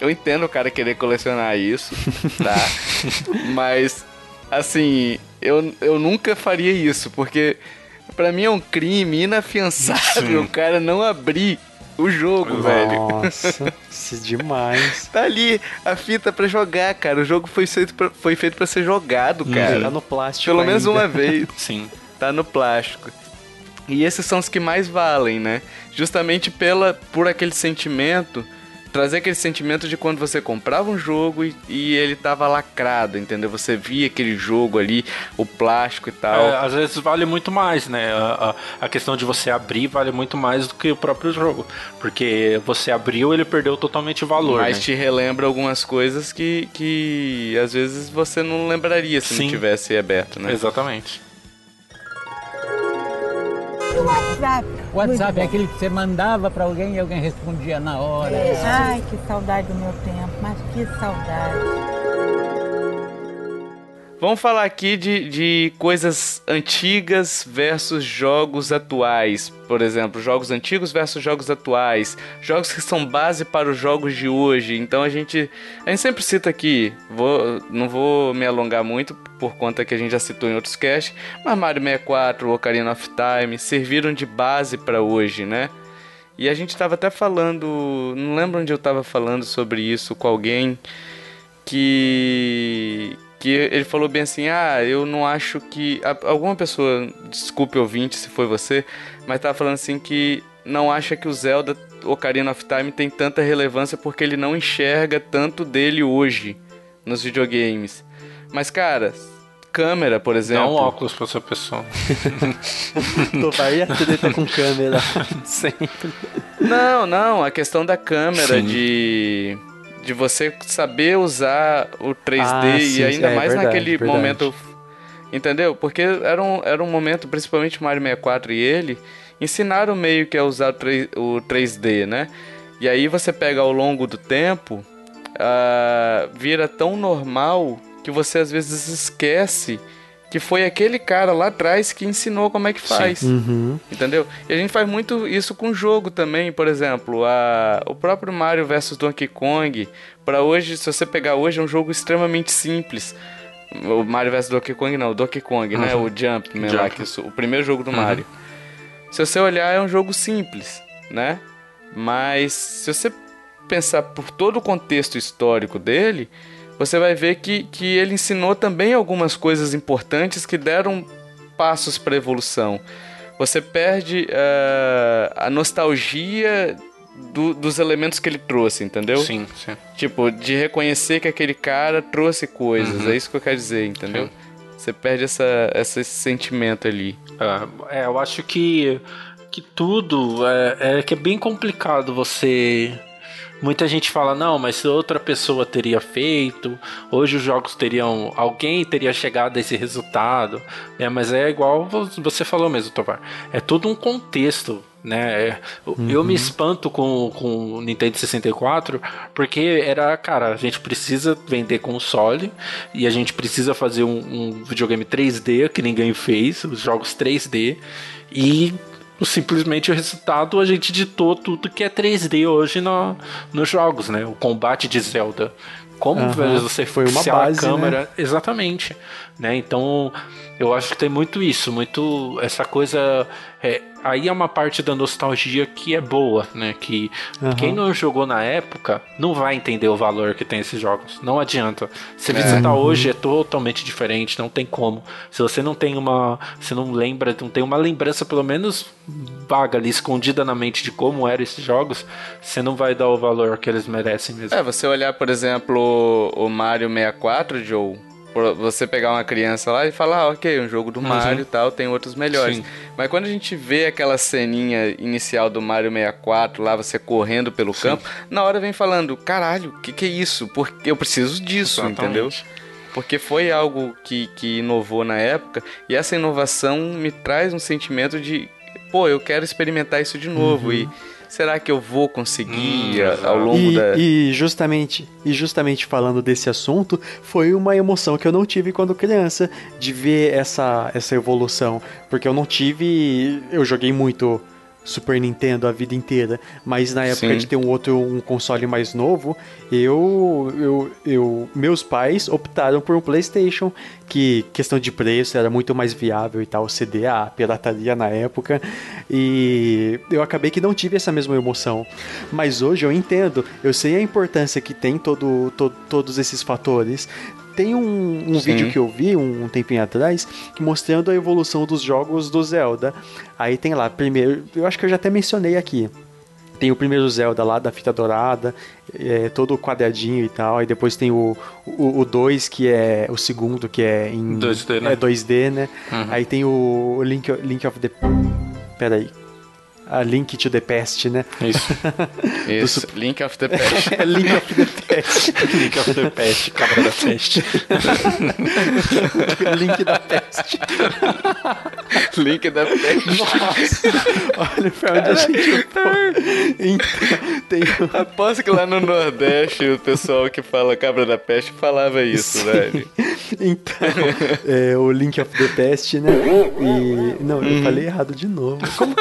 A: eu entendo o cara querer colecionar isso, tá? Mas, assim, eu, eu nunca faria isso, porque pra mim é um crime inafiançável o cara não abrir o jogo, velho.
C: Nossa, isso é demais.
A: Tá ali a fita pra jogar, cara. O jogo foi feito pra, foi feito pra ser jogado, cara.
C: Tá no plástico
A: Pelo menos
C: ainda.
A: uma vez.
B: Sim.
A: Tá no plástico. E esses são os que mais valem, né? Justamente pela, por aquele sentimento, trazer aquele sentimento de quando você comprava um jogo e, e ele tava lacrado, entendeu? Você via aquele jogo ali, o plástico e tal.
B: É, às vezes vale muito mais, né? A, a- a questão de você abrir vale muito mais do que o próprio jogo. Porque você abriu, ele perdeu totalmente o valor.
A: mas
B: né?
A: te relembra algumas coisas que, que às vezes você não lembraria se
B: Sim.
A: não tivesse aberto, né?
B: Exatamente.
E: WhatsApp.
F: WhatsApp é aquele que você mandava pra alguém e alguém respondia na hora.
E: Ai, que saudade do meu tempo, mas que saudade.
A: Vamos falar aqui de, de coisas antigas versus jogos atuais. Por exemplo, jogos antigos versus jogos atuais. Jogos que são base para os jogos de hoje. Então a gente, a gente sempre cita aqui, vou, não vou me alongar muito por conta que a gente já citou em outros casts, mas Mario 64, Ocarina of Time serviram de base para hoje, né? E a gente estava até falando, não lembro onde eu estava falando sobre isso com alguém que que ele falou bem assim: "Ah, eu não acho que alguma pessoa, desculpe ouvinte se foi você, mas tava falando assim que não acha que o Zelda Ocarina of Time tem tanta relevância porque ele não enxerga tanto dele hoje nos videogames. Mas cara, câmera, por
B: Dá
A: exemplo,
B: um óculos pra essa pessoa.
C: Tovar e a treta com câmera. Sempre.
A: Não, não, a questão da câmera,
B: Sim.
A: de, de você saber usar o 3D
C: Ah,
A: e
C: sim,
A: ainda
C: é
A: mais
C: verdade,
A: naquele
C: verdade.
A: momento. Entendeu? Porque era um, era um momento, principalmente o Mario 64 e ele, ensinaram meio que a usar o 3, o 3D, né? E aí você pega ao longo do tempo, ah, vira tão normal que você às vezes esquece que foi aquele cara lá atrás que ensinou como é que faz.
C: Uhum.
A: Entendeu? E a gente faz muito isso com jogo também, por exemplo, a, o próprio Mario vs Donkey Kong, para hoje, se você pegar hoje, é um jogo extremamente simples. O Mario vs Donkey Kong não, o Donkey Kong, né? O Jumpman lá,
B: Jump.
A: que isso, o primeiro jogo do Mario. Se você olhar, é um jogo simples, né? Mas se você pensar por todo o contexto histórico dele, você vai ver que, que ele ensinou também algumas coisas importantes que deram passos para evolução. Você perde eh, a nostalgia do- dos elementos que ele trouxe, entendeu?
B: Sim, sim.
A: Tipo, de reconhecer que aquele cara trouxe coisas. É isso que eu quero dizer, entendeu? Você perde essa, essa- esse sentimento ali.
B: É, eu acho que, que tudo é, é que é bem complicado você. Muita gente fala, não, mas se outra pessoa teria feito, hoje os jogos teriam. Alguém teria chegado a esse resultado. É, mas é igual vo- você falou mesmo, Tovar. É todo um contexto, né? Eu me espanto com, com o Nintendo 64 porque era, cara, a gente precisa vender console e a gente precisa fazer um, um videogame 3D que ninguém fez, os jogos 3D e simplesmente o resultado a gente ditou tudo que é 3D hoje no, nos jogos, né? O combate de Zelda. Como
C: Aham,
B: você
C: foi uma base,
B: a câmera exatamente, né? Então eu acho que tem muito isso, muito essa coisa. é, aí é uma parte da nostalgia que é boa, né? Que
C: Aham.
B: quem não jogou na época não vai entender o valor que tem esses jogos. Não adianta. Se
C: É.
B: visitar hoje é totalmente diferente, não tem como. Se você não tem uma, se não lembra, não tem uma lembrança pelo menos vaga ali escondida na mente de como eram esses jogos, você não vai dar o valor que eles merecem mesmo.
A: É, você olhar, por exemplo, o Mario 64, Joe, você pegar uma criança lá e falar, ah, ok, um jogo do Mario e tal, tem outros melhores.
B: Sim.
A: Mas quando a gente vê aquela ceninha inicial do Mario 64, lá você correndo pelo campo, na hora vem falando, caralho, o que, que é isso? Porque eu preciso disso,
B: Exatamente.
A: entendeu? Porque foi algo que, que inovou na época, e essa inovação me traz um sentimento de, pô, eu quero experimentar isso de novo, e será que eu vou conseguir
B: Hum,
A: a- ao longo
C: E,
A: da...
C: e justamente, e justamente falando desse assunto, foi uma emoção que eu não tive quando criança de ver essa, essa evolução, porque eu não tive, eu joguei muito Super Nintendo a vida inteira, mas na época
A: Sim.
C: de ter um outro um console mais novo, eu, eu, eu meus pais optaram por um PlayStation que questão de preço era muito mais viável e tal, CD a pirataria na época, e eu acabei que não tive essa mesma emoção. Mas hoje eu entendo, eu sei a importância que tem todo, to- todos esses fatores. Tem um, um vídeo que eu vi um, um tempinho atrás que mostrando a evolução dos jogos do Zelda. Aí tem lá, primeiro, eu acho que eu já até mencionei aqui. Tem o primeiro Zelda lá da fita dourada, é, todo quadradinho e tal. Aí depois tem o 2, o, 2, que é o segundo, que é em
B: 2D, né?
C: É 2D, né?
B: Uhum.
C: Aí tem o Link, Link of the. Pera aí. A Link to the Past, né?
B: Isso.
A: Isso, Link of the Past.
C: É Link of the Past.
B: Link of the Pest, cabra da peste.
C: Link da Peste.
A: Link da Past.
C: Nossa! Olha pra onde a gente foi. Então, tem
A: Aposto que lá no Nordeste o pessoal que fala cabra da peste falava isso,
C: Sim.
A: velho.
C: Então, é, o Link of the Past, né? E. Não, eu falei errado de novo. Como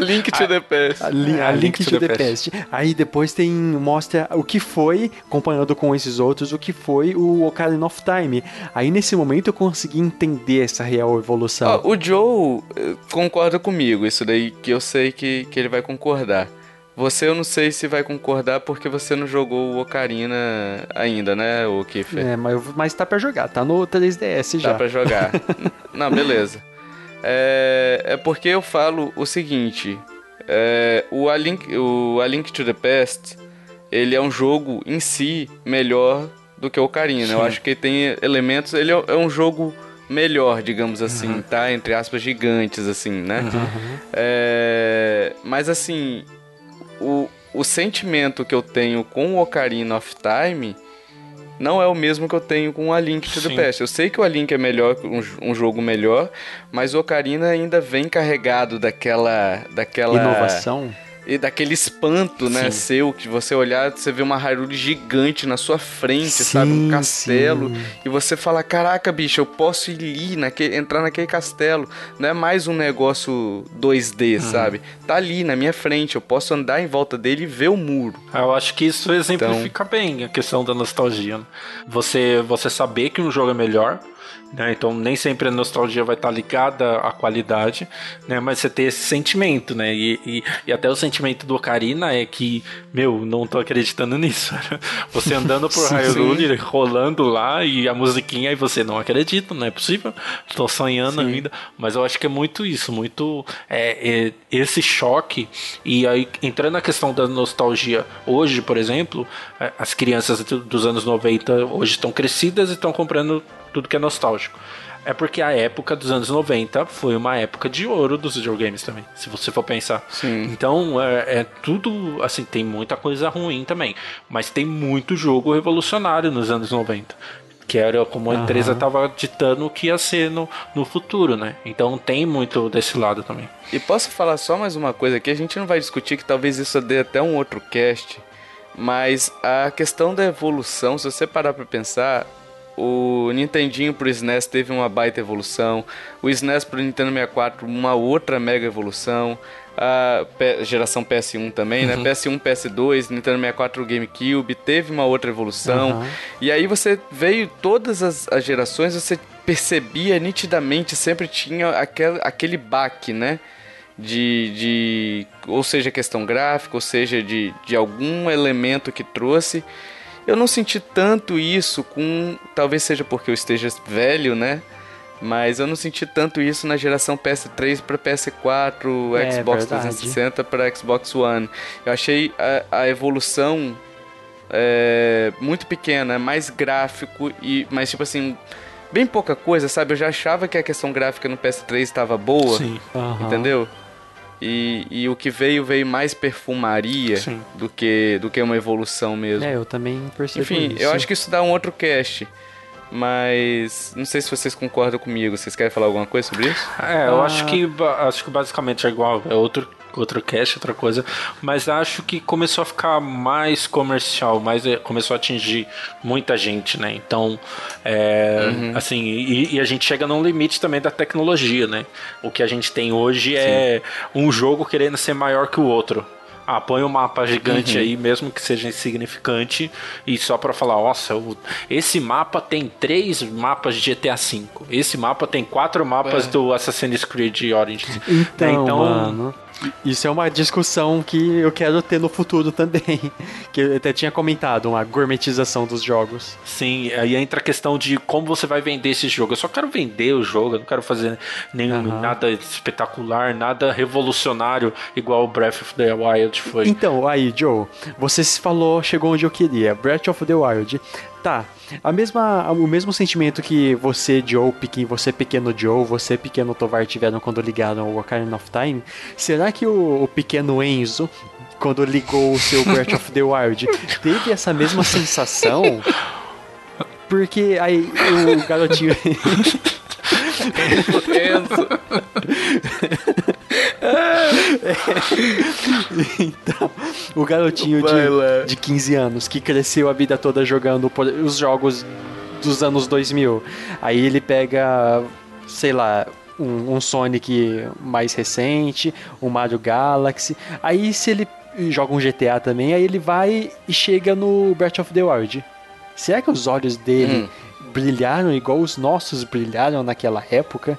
A: Link to the Past.
C: A, li- a
B: Ah,
C: Link, to, the, Past. Aí depois tem mostra o que foi, comparando com esses outros, o que foi o Ocarina of Time. Aí nesse momento eu consegui entender essa real evolução.
A: O Joe eh, concorda comigo, isso daí que eu sei que, que ele vai concordar. Você eu não sei se vai concordar porque você não jogou o Ocarina ainda, né, o Kiffer?
C: É, mas, mas tá pra jogar, tá no 3DS já.
A: Dá pra jogar. Não, beleza. É, é porque eu falo o seguinte: é, o, A Link, o A Link to the Past ele é um jogo em si melhor do que o Ocarina. Eu acho que ele tem elementos. Ele é é um jogo melhor, digamos assim, tá? Entre aspas, gigantes, assim, né? É, mas assim, o, o sentimento que eu tenho com o Ocarina of Time não é o mesmo que eu tenho com a Link to the
B: Sim.
A: Past. Eu sei que o A Link é melhor, um, um jogo melhor, mas o Ocarina ainda vem carregado daquela daquela
C: Inovação.
A: E daquele espanto, né,
B: Sim.
A: seu que você olhar, você vê uma Hyrule gigante na sua frente,
C: Sim,
A: sabe, um castelo,
C: sim.
A: e você fala, caraca, bicho, eu posso ir ali, naquele, entrar naquele castelo. Não é mais um negócio 2D, sabe? Tá ali na minha frente, eu posso andar em volta dele e ver o muro.
B: Eu acho que isso exemplifica
A: Então-
B: bem a questão da nostalgia. né? Você, você saber que um jogo é melhor, né? Então nem sempre a nostalgia vai estar ligada à qualidade, né? Mas você ter esse sentimento, né? E, e, e até o sentimento do Ocarina é que, meu, não tô acreditando nisso. Você andando por
A: Sim,
B: Hyrule, rolando lá e a musiquinha e você não acredita, não é possível. Tô sonhando ainda. Mas eu acho que é muito isso, muito é, é, esse choque. E aí, entrando na questão da nostalgia, hoje, por exemplo, as crianças do- dos anos 90 hoje estão crescidas e estão comprando tudo que é nostálgico. É porque a época dos anos 90 foi uma época de ouro dos videogames também, se você for pensar.
A: Sim.
B: Então, é, é tudo, assim, tem muita coisa ruim também, mas tem muito jogo revolucionário nos anos 90. que era como a
C: Aham.
B: empresa estava ditando o que ia ser no, no futuro, né? Então tem muito desse lado também.
A: E posso falar só mais uma coisa aqui? A gente não vai discutir que talvez isso dê até um outro cast, mas a questão da evolução, se você parar pra pensar, o Nintendinho pro SNES teve uma baita evolução, o SNES pro Nintendo 64 uma outra mega evolução, a P- geração PS1 também, né? PS1, PS2, Nintendo 64, GameCube teve uma outra evolução.
C: Aham.
A: E aí você veio todas as, as gerações, você percebia nitidamente, sempre tinha aquele, aquele baque, né? De, de. Ou seja, questão gráfica, ou seja, de, de algum elemento que trouxe. Eu não senti tanto isso com. Talvez seja porque eu esteja velho, né? Mas eu não senti tanto isso na geração PS3 para PS4,
C: É,
A: Xbox
C: verdade.
A: 360 para Xbox One. Eu achei a, a evolução é, muito pequena, mais gráfico e mais tipo assim, bem pouca coisa, sabe? Eu já achava que a questão gráfica no PS3 estava boa,
C: Aham.
A: entendeu? E, e o que veio veio mais perfumaria
B: Sim.
A: do que do que uma evolução mesmo.
C: É, eu também percebo
A: Enfim,
C: isso.
A: eu acho que isso dá um outro cast. Mas não sei se vocês concordam comigo. Vocês querem falar alguma coisa sobre isso?
B: É, eu
C: Ah.
B: acho que acho que basicamente é igual, é outro outro cast, outra coisa, mas acho que começou a ficar mais comercial, mais eh, começou a atingir muita gente, né? Então, é,
A: Uhum.
B: assim, e, e a gente chega num limite também da tecnologia, né? O que a gente tem hoje é um jogo querendo ser maior que o outro. Ah, põe um mapa gigante
A: Uhum.
B: aí, mesmo que seja insignificante, e só pra falar, nossa, esse mapa tem três mapas de GTA V. Esse mapa tem quatro mapas
A: É.
B: do Assassin's Creed Origins.
C: Então,
B: Então-
C: mano, isso é uma discussão que eu quero ter no futuro também. Que eu até tinha comentado, uma gourmetização dos jogos.
B: Sim, aí entra a questão de como você vai vender esse jogo. Eu só quero vender o jogo, eu não quero fazer nenhum,
C: Aham.
B: nada espetacular, nada revolucionário igual o Breath of the Wild foi.
C: Então, aí, Joe, você se falou, chegou onde eu queria, Breath of the Wild. Tá, a mesma, o mesmo sentimento que você, Joe, pequeno, você pequeno Joe, você pequeno Tovar tiveram quando ligaram o Ocarina of Time, será que o, o pequeno Enzo, quando ligou o seu Breath of the Wild, teve essa mesma sensação? Porque aí o garotinho...
A: Enzo.
C: Então, o garotinho de, de 15 anos que cresceu a vida toda jogando os jogos dos anos 2000. Aí ele pega, sei lá, um, um Sonic mais recente, um Mario Galaxy. Aí se ele joga um GTA também, aí ele vai e chega no Breath of the Wild. Será que os olhos dele brilharam igual os nossos brilharam naquela época?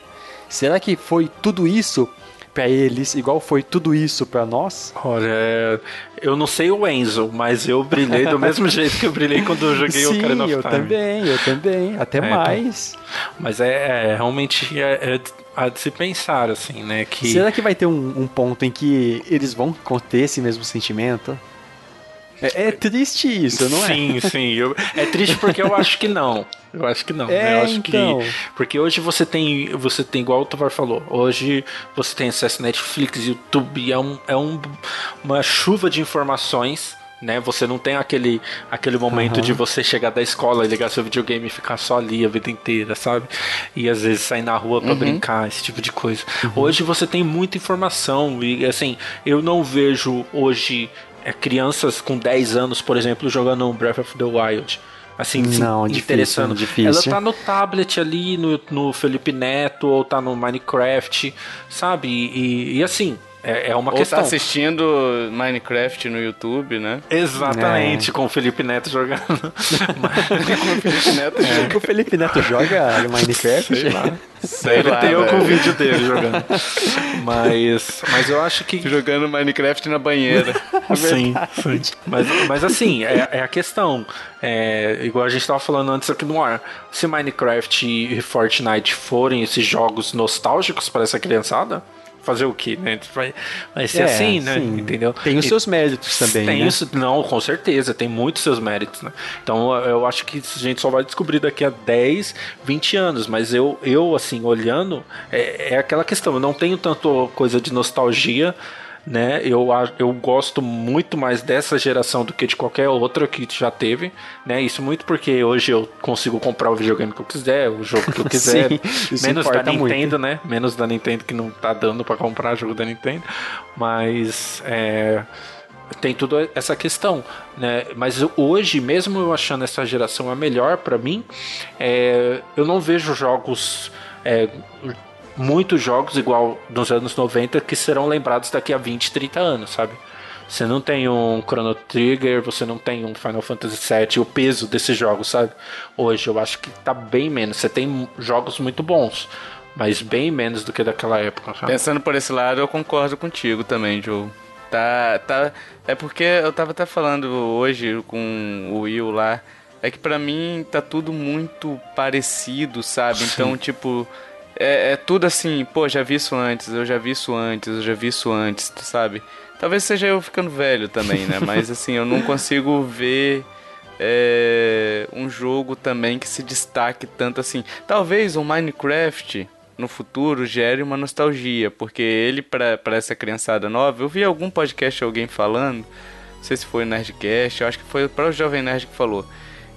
C: Será que foi tudo isso pra eles, igual foi tudo isso pra nós?
B: Olha, é, eu não sei o Enzo, mas eu brilhei do mesmo jeito que eu brilhei quando eu joguei o
C: Sim,
B: Ocarina of
C: eu
B: Time.
C: também, eu também, até
B: então.
C: mais.
B: Mas é, é, realmente é, é a de se pensar, assim, né? Que
C: Será que vai ter um, um ponto em que eles vão ter esse mesmo sentimento? É, é triste isso, não é?
B: sim, sim. eu- é triste porque eu acho que não. Eu acho que não. né?
C: É,
B: eu acho
C: então.
B: que. Porque hoje você tem. Você tem, igual o Tovar falou, hoje você tem acesso a Netflix, YouTube, é, um, é um, uma chuva de informações. Né? Você não tem aquele, aquele momento
C: Aham.
B: de você chegar da escola, ligar seu videogame e ficar só ali a vida inteira, sabe? E às vezes sair na rua pra brincar, esse tipo de coisa. Hoje você tem muita informação e assim, eu não vejo hoje é, crianças com 10 anos, por exemplo, jogando um Breath of the Wild. Assim, se
C: Não, difícil,
B: interessando.
C: difícil.
B: Ela tá no tablet ali, no, no Felipe Neto, ou tá no Minecraft, sabe? E, e assim, é, é uma
A: Ou
B: questão.
A: tá assistindo Minecraft no YouTube, né?
B: Exatamente,
C: É.
B: com o Felipe Neto jogando.
A: Neto,
C: O Felipe Neto joga Minecraft?
B: Sei lá.
A: Sei
B: Deve
A: lá,
B: ter eu com o vídeo dele jogando. Mas, mas eu acho que.
A: Jogando Minecraft na banheira.
B: Sim, sim. Mas, mas assim, é, é a questão. É, igual a gente tava falando antes aqui no ar. Se Minecraft e Fortnite forem esses jogos nostálgicos para essa criançada, fazer o quê, né? Vai, vai ser
C: É,
B: assim, né?
C: sim.
B: Entendeu?
C: Tem os
B: E-
C: seus méritos também,
B: tem
C: né?
B: isso, não, com certeza, tem muitos seus méritos, né? Então eu acho que a gente só vai descobrir daqui a 10, 20 anos, mas eu, eu assim, olhando, é, é aquela questão, eu não tenho tanto coisa de nostalgia né? Eu, eu gosto muito mais dessa geração do que de qualquer outra que já teve, né? Isso muito porque hoje eu consigo comprar o videogame que eu quiser, o jogo que eu quiser,
C: Sim,
B: menos da Nintendo, né? Menos da Nintendo que não tá dando pra comprar jogo da Nintendo, mas é, tem toda essa questão, né? Mas hoje, mesmo eu achando essa geração a melhor pra mim, é, eu não vejo jogos, é, muitos jogos igual nos anos 90 que serão lembrados daqui a 20, 30 anos, sabe? Você não tem um Chrono Trigger, você não tem um Final Fantasy VII, o peso desses jogos, sabe? Hoje eu acho que tá bem menos. Você tem jogos muito bons, mas bem menos do que daquela época, sabe?
A: Pensando por esse lado, eu concordo contigo também, Joe. Tá, tá. É porque eu tava até falando hoje com o Will lá. É que pra mim tá tudo muito parecido, sabe? Então, tipo, é, é tudo assim, pô, já vi isso antes, eu já vi isso antes, eu já vi isso antes, tu sabe? Talvez seja eu ficando velho também, né? Mas assim, eu não consigo ver é, um jogo também que se destaque tanto assim. Talvez um Minecraft no futuro gere uma nostalgia, porque ele, pra, pra essa criançada nova, eu vi algum podcast alguém falando, não sei se foi o Nerdcast, eu acho que foi o próprio Jovem Nerd que falou,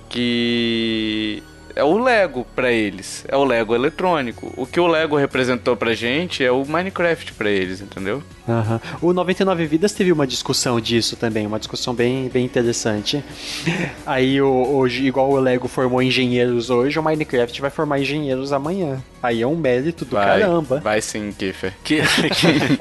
A: que é o Lego pra eles, é o Lego eletrônico. O que o Lego representou pra gente é o Minecraft pra eles, entendeu?
C: Aham. O 99 Vidas teve uma discussão disso também, uma discussão bem, bem interessante. Aí, hoje, igual o Lego formou engenheiros hoje, o Minecraft vai formar engenheiros amanhã. Aí é um mérito do
A: Vai,
C: caramba.
A: Vai sim, Kiffer.
B: Que- que-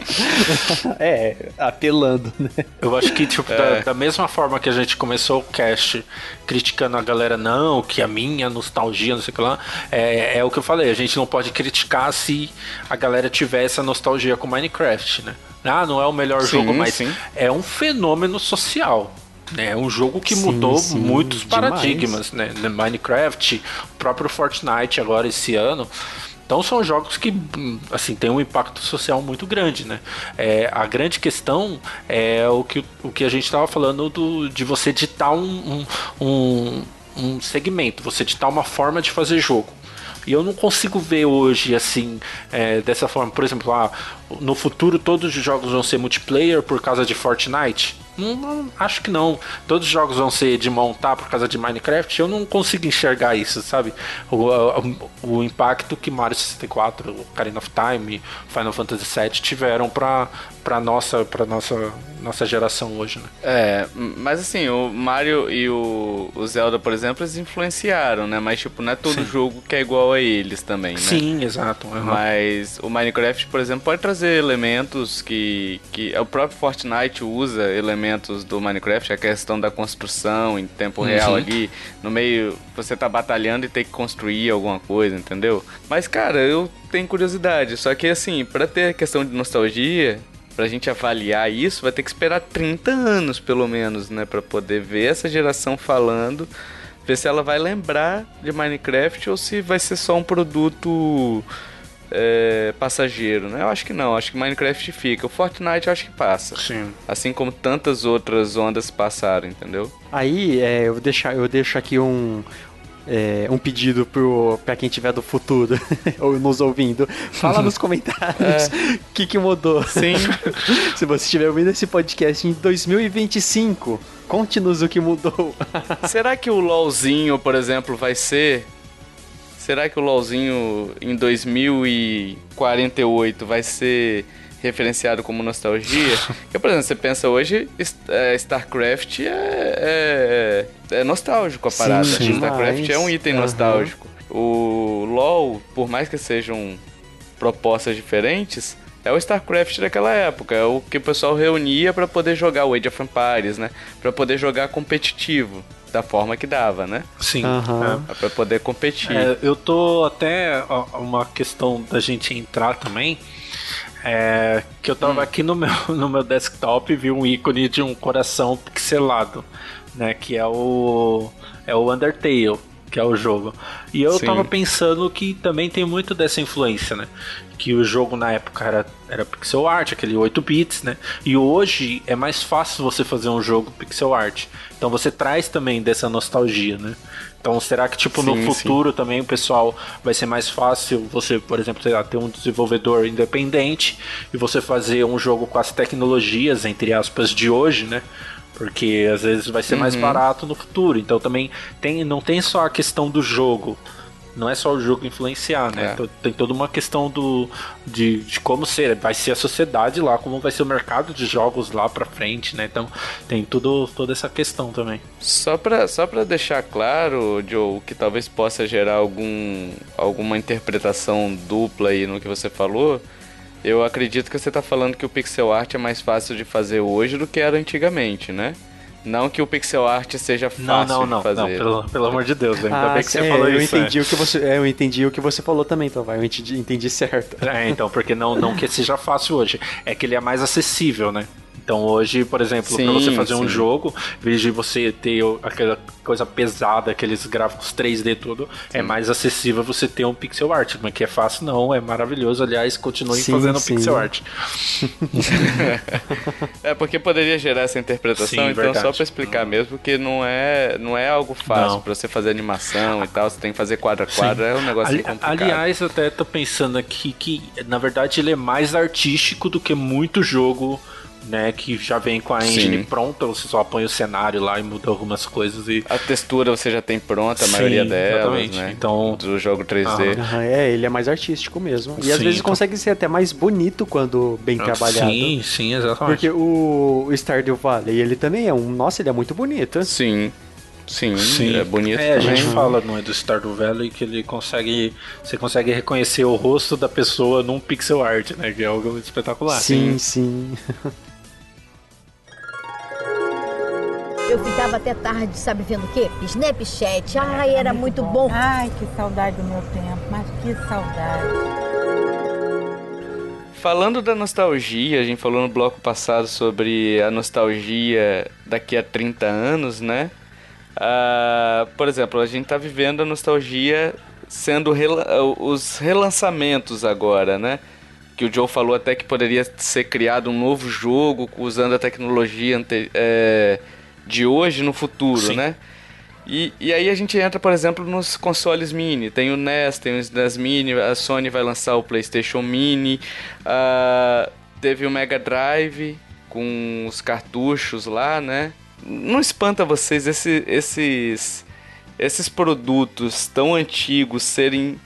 C: É, apelando, né?
B: Eu acho que, tipo,
A: É.
B: da, da mesma forma que a gente começou o cast criticando a galera, não, que a minha nostalgia, não sei o que lá, é, é o que eu falei, a gente não pode criticar se a galera tiver essa nostalgia com Minecraft, né? Ah, não é o melhor
A: Sim,
B: jogo, mas
A: sim.
B: é um fenômeno social. né? É um jogo que
C: Sim,
B: mudou
C: sim,
B: muitos
C: demais.
B: paradigmas, né? No Minecraft, o próprio Fortnite agora esse ano. Então são jogos que, assim, tem um impacto social muito grande, né? É, a grande questão é o que, o que a gente estava falando do, de você ditar um, um, um, um segmento, você ditar uma forma de fazer jogo. E eu não consigo ver hoje, assim, é, dessa forma. Por exemplo, ah, no futuro todos os jogos vão ser multiplayer por causa de Fortnite. Não, não, acho que não. Todos os jogos vão ser de montar por causa de Minecraft. Eu não consigo enxergar isso, sabe? O, o, o impacto que Mario 64, Ocarina of Time, Final Fantasy VII tiveram pra, pra, nossa, pra nossa, nossa geração hoje, né?
A: É, mas assim, o Mario e o, o Zelda, por exemplo, eles influenciaram, né? Mas, tipo, não é todo
B: Sim.
A: jogo que é igual a eles também, né?
B: Sim, exato. uhum.
A: Mas o Minecraft, por exemplo, pode trazer elementos que, que o próprio Fortnite usa elementos do Minecraft, a questão da construção em tempo real
B: Uhum.
A: ali, no meio você tá batalhando e tem que construir alguma coisa, entendeu? Mas cara, eu tenho curiosidade, só que assim, pra ter a questão de nostalgia, pra gente avaliar isso, vai ter que esperar 30 anos pelo menos, né, Pra poder ver essa geração falando ver se ela vai lembrar de Minecraft ou se vai ser só um produto é, passageiro, né? Eu acho que não, acho que Minecraft fica. O Fortnite eu acho que passa.
B: Sim.
A: Assim como tantas outras ondas passaram, entendeu?
C: Aí é, eu, vou deixar, eu deixo aqui um, é, um pedido pro, pra quem tiver do futuro ou nos ouvindo. Fala nos comentários o que, que mudou.
A: Sim.
C: Se você estiver ouvindo esse podcast em 2025, conte-nos o que mudou.
A: Será que o LOLzinho, por exemplo, vai ser. Será que o LOLzinho em 2048 vai ser referenciado como nostalgia? Porque, por exemplo, você pensa hoje, é, StarCraft é, é, é nostálgico a parada.
C: sim.
A: StarCraft é um item
C: Aham.
A: nostálgico. O LoL, por mais que sejam propostas diferentes, é o StarCraft daquela época, é o que o pessoal reunia pra poder jogar o Age of Empires, né? Pra poder jogar competitivo, da forma que dava, né?
B: Sim.
C: Aham.
B: é.
A: Pra poder competir.
B: É, eu tô até ó, uma questão da gente entrar também. É, que eu tava aqui no meu, no meu desktop e vi um ícone de um coração pixelado, né? Que é o é o Undertale, que é o jogo. E eu
A: Sim.
B: tava pensando que também tem muito dessa influência, né? Que o jogo na época era, era pixel art, aquele 8 bits, né? E hoje é mais fácil você fazer um jogo pixel art. Então você traz também dessa nostalgia, né? Então será que tipo no
A: Sim, sim.
B: futuro também o pessoal vai ser mais fácil você, por exemplo, sei lá, ter um desenvolvedor independente e você fazer um jogo com as tecnologias entre aspas de hoje, né? Porque às vezes vai ser
A: Uhum.
B: mais barato no futuro. Então também tem, não tem só a questão do jogo. Não é só o jogo influenciar, né?
A: É.
B: Então, Tem toda uma questão do de, de como ser, vai ser a sociedade lá, como vai ser o mercado de jogos lá pra frente, né? Então tem tudo, toda essa questão também.
A: Só pra, só pra deixar claro, Joe, que talvez possa gerar algum, alguma interpretação dupla aí no que você falou, eu acredito que você tá falando que o pixel art é mais fácil de fazer hoje do que era antigamente, né? Não que o pixel art seja fácil
B: Não, não, não,
A: de fazer.
B: não, pelo, pelo amor de Deus, ainda
C: Ah,
B: bem que você
C: é,
B: falou
C: eu
B: isso.
C: entendi
B: é.
C: o que você, é, eu entendi o que você falou também, então vai, eu entendi, entendi certo.
B: É, então, porque não, não que seja fácil hoje, é que ele é mais acessível, né? Então hoje, por exemplo,
A: Sim,
B: pra você fazer um
A: sim.
B: jogo, em vez de você ter aquela coisa pesada, aqueles gráficos 3D tudo, é mais acessível você ter um pixel art, mas que é fácil não, é maravilhoso, aliás, continuem
C: Sim,
B: fazendo
C: sim.
B: pixel art.
A: É porque poderia gerar essa interpretação,
B: Sim,
A: então
B: verdade.
A: só pra explicar mesmo que não é, não é algo fácil pra você fazer animação e tal, você tem que fazer quadro a quadro, é um negócio
B: Ali-
A: complicado.
B: aliás, eu até tô pensando aqui que, na verdade, ele é mais artístico do que muito jogo, né? Que já vem com a engine
A: Sim.
B: pronta, você só põe o cenário lá e muda algumas coisas e.
A: a textura você já tem pronta, a
B: Sim,
A: maioria delas,
B: exatamente.
A: né?
B: Então-
A: do jogo 3D.
C: Aham, é, ele é mais artístico mesmo. E às
B: Sim,
C: vezes
B: então.
C: consegue ser até mais bonito quando bem trabalhado.
B: Sim, sim, exatamente.
C: Porque o Stardew Valley, ele também é um. Nossa, ele é muito bonito.
A: Sim. Sim,
B: Sim,
A: é bonito
B: É, a
A: também.
B: gente fala não é do Stardew Valley que ele consegue, você consegue reconhecer o rosto da pessoa num pixel art, né? Que é algo espetacular.
C: Sim, sim.
D: Eu ficava até tarde, sabe vendo o quê? Snapchat. Ai, era muito bom.
E: Ai, que saudade do meu tempo, mas que saudade.
A: Falando da nostalgia, a gente falou no bloco passado sobre a nostalgia daqui a 30 anos, né? Ah, por exemplo, a gente tá vivendo a nostalgia sendo rela- os relançamentos agora, né? Que o Joe falou até que poderia ser criado um novo jogo usando a tecnologia é, de hoje no futuro,
B: Sim.
A: né? E, e aí a gente entra, por exemplo, nos consoles mini. Tem o NES, tem o SNES Mini, a Sony vai lançar o PlayStation Mini, ah, teve o Mega Drive com os cartuchos lá, né? Não espanta vocês esse- esses, esses produtos tão antigos serem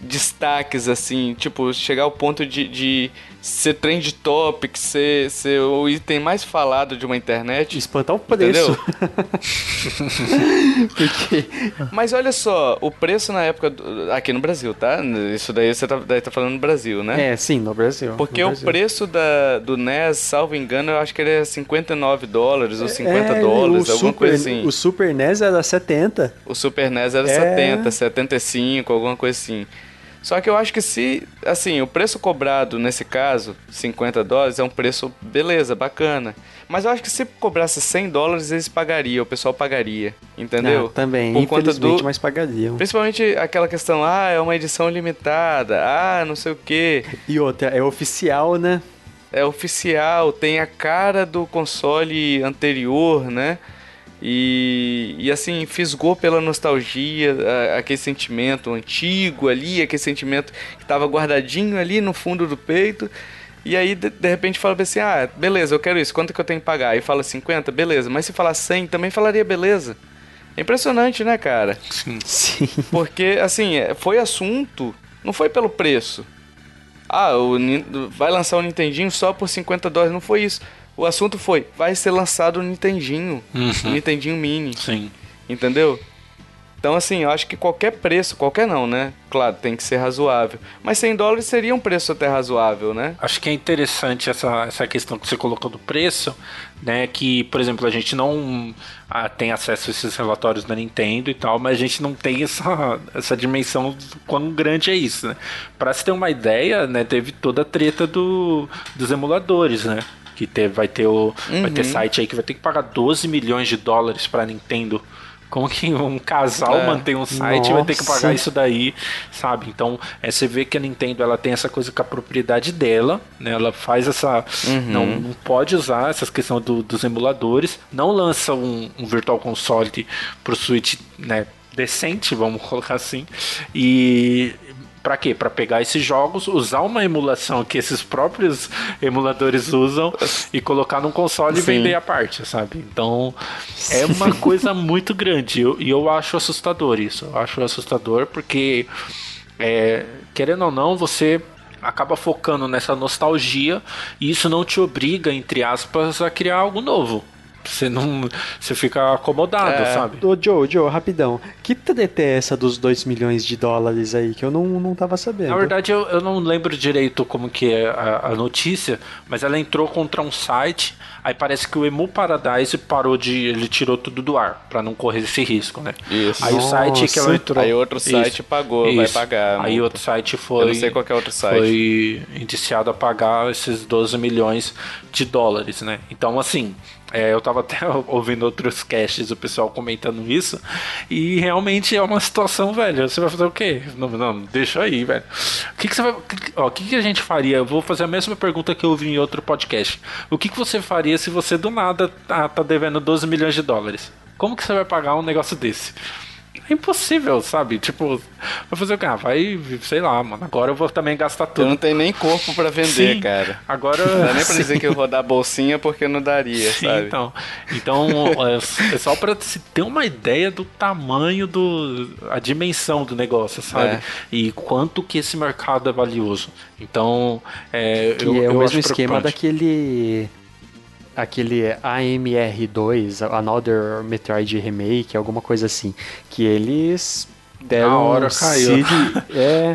A: destaques assim, tipo, chegar ao ponto de, de ser trend topic, ser, ser o item mais falado de uma internet.
C: Espantar o preço.
A: Entendeu?
C: Porque.
A: Mas olha só, o preço na época. do- aqui no Brasil, tá? Isso daí você tá, daí tá falando no Brasil, né?
C: É, sim, no Brasil.
A: Porque
C: no
A: o
C: Brasil.
A: preço da, do NES, salvo engano, eu acho que ele é 59 dólares ou 50
C: É,
A: dólares,
C: o
A: alguma
C: Super,
A: coisa assim.
C: O Super NES era 70.
A: O Super NES era
C: É.
A: 70, 75, alguma coisa assim. Só que eu acho que se, assim, o preço cobrado nesse caso, 50 dólares, é um preço, beleza, bacana. Mas eu acho que se cobrasse 100 dólares, eles pagariam, o pessoal pagaria, entendeu?
C: Ah, também,
A: Por conta
C: infelizmente,
A: do,
C: mas pagariam.
A: Principalmente aquela questão, ah, é uma edição limitada, ah, não sei o que,
C: E outra, é oficial, né?
A: é oficial, tem a cara do console anterior, né? E, e assim, fisgou pela nostalgia, a- aquele sentimento antigo ali, aquele sentimento que tava guardadinho ali no fundo do peito. E aí, de, de repente, fala assim: ah, beleza, eu quero isso, quanto que eu tenho que pagar? Aí fala 50, beleza, mas se falar 100, também falaria beleza. É impressionante, né, cara?
C: Sim.
A: Porque, assim, é, foi assunto, não foi pelo preço. Ah, o, vai lançar o Nintendinho só por 50 dólares, não foi isso. O assunto foi, vai ser lançado o Nintendinho, o Nintendinho Mini,
B: Sim.
A: entendeu? Então, assim, eu acho que qualquer preço, qualquer não, né? Claro, tem que ser razoável. Mas 100 dólares seria um preço até razoável, né?
B: Acho que é interessante essa, essa questão que você colocou do preço, né? Que, por exemplo, a gente não ah, tem acesso a esses relatórios da Nintendo e tal, mas a gente não tem essa, essa dimensão do quão grande é isso, né? Pra se ter uma ideia, né? Teve toda a treta do, dos emuladores, né? Que teve, vai ter o vai ter site aí que vai ter que pagar 12 milhões de dólares pra Nintendo Como que um casal
A: É.
B: mantém um site e vai ter que pagar isso daí, sabe? Então, é, você vê que a Nintendo ela tem essa coisa com a propriedade dela, né? Ela faz essa. Não, não pode usar essa questão do- dos emuladores. Não lança um, um Virtual Console pro Switch, né? Decente, vamos colocar assim. E. Pra quê? Pra pegar esses jogos, usar uma emulação que esses próprios emuladores usam e colocar num console e
A: Sim.
B: vender a parte, sabe? Então é uma coisa muito grande Eu- e eu, acho assustador isso. Eu acho assustador porque, é, querendo ou não, você acaba focando nessa nostalgia e isso não te obriga, entre aspas, a criar algo novo. Você não. Você fica acomodado,
A: É.
B: sabe?
C: Ô, Joe, Joe, rapidão. Que treta é essa dos 2 milhões de dólares aí que eu não, não tava sabendo?
B: Na verdade, eu, eu não lembro direito como que é a, a notícia, mas ela entrou contra um site, aí parece que o Emu Paradise parou de... ele tirou tudo do ar, pra não correr esse risco, né?
A: Isso.
B: Aí o site que ela
C: Nossa.
B: entrou...
A: Aí outro site pagou, vai pagar
B: Aí outro site foi...
A: Eu não sei qual que é outro site.
B: Foi indiciado a pagar esses 12 milhões de dólares, né? Então, assim... é, eu tava até ouvindo outros casts, o pessoal comentando isso, e realmente é uma situação, velho. Você vai fazer o quê? Não, não deixa aí, velho. O que, que você vai. o que, que a gente faria? Eu vou fazer a mesma pergunta que eu ouvi em outro podcast. O que, que você faria se você do nada tá, tá devendo 12 milhões de dólares? Como que você vai pagar um negócio desse? É impossível, sabe? Tipo, vai fazer o quê? Ah, vai, sei lá, mano. Agora eu vou também gastar
A: Eu
B: tudo.
A: não tenho nem corpo pra vender,
B: Sim,
A: cara.
B: Agora.
A: Não dá nem pra dizer que eu vou dar bolsinha porque não daria,
B: Sim,
A: sabe?
B: então. Então, é é só pra se ter uma ideia do tamanho do. a dimensão do negócio, sabe?
A: É.
B: E quanto que esse mercado é valioso. Então, é.
C: Que
B: eu,
C: é
B: eu
C: o mesmo
B: acho
C: esquema daquele. Aquele AMR2, Another Metroid Remake, alguma coisa assim. Que eles deram
B: Na hora
C: um
B: caiu.
C: seed, é,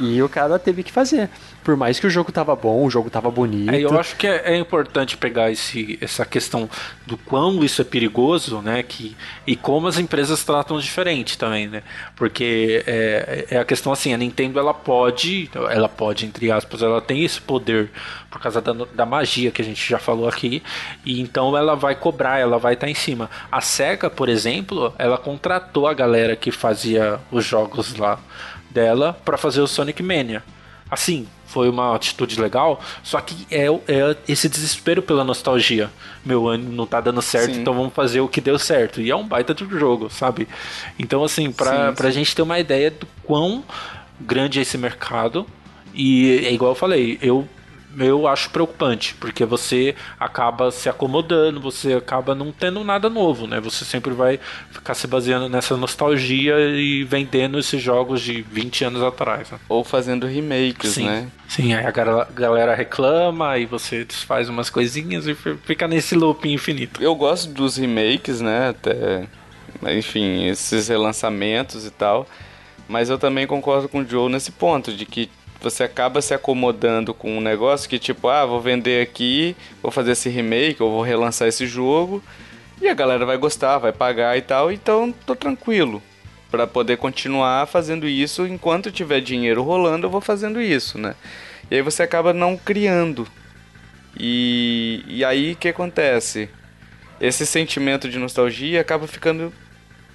C: e o cara teve que fazer. Por mais que o jogo tava bom, o jogo tava bonito.
B: É, eu acho que é, é importante pegar esse, essa questão do quão isso é perigoso, né? Que, e como as empresas tratam diferente também, né? Porque é, é a questão assim, a Nintendo ela pode, ela pode, entre aspas, ela tem esse poder por causa da, da magia que a gente já falou aqui, e então ela vai cobrar, ela vai estar em cima. A SEGA, por exemplo, ela contratou a galera que fazia os jogos lá dela para fazer o Sonic Mania. Assim, foi uma atitude legal, só que é, é esse desespero pela nostalgia. Meu ano não tá dando certo,
A: Sim.
B: então vamos fazer o que deu certo. E é um baita de jogo, sabe? Então, assim, pra,
A: Sim,
B: pra gente ter uma ideia do quão grande é esse mercado, e é igual eu falei, eu. Eu acho preocupante, porque você acaba se acomodando, você acaba não tendo nada novo, né? Você sempre vai ficar se baseando nessa nostalgia e vendendo esses jogos de 20 anos atrás. Né?
A: Ou fazendo remakes,
B: Sim.
A: né?
B: Sim, aí a gal- galera reclama, aí você desfaz umas coisinhas e fi- fica nesse loop infinito.
A: Eu gosto dos remakes, né? Até, enfim, esses relançamentos e tal. Mas eu também concordo com o Joe nesse ponto, de que você acaba se acomodando com um negócio que, tipo, ah, vou vender aqui, vou fazer esse remake, ou vou relançar esse jogo, e a galera vai gostar, vai pagar e tal, então tô tranquilo. Pra poder continuar fazendo isso, enquanto tiver dinheiro rolando, eu vou fazendo isso, né? E aí você acaba não criando. E, e aí o que acontece? Esse sentimento de nostalgia acaba ficando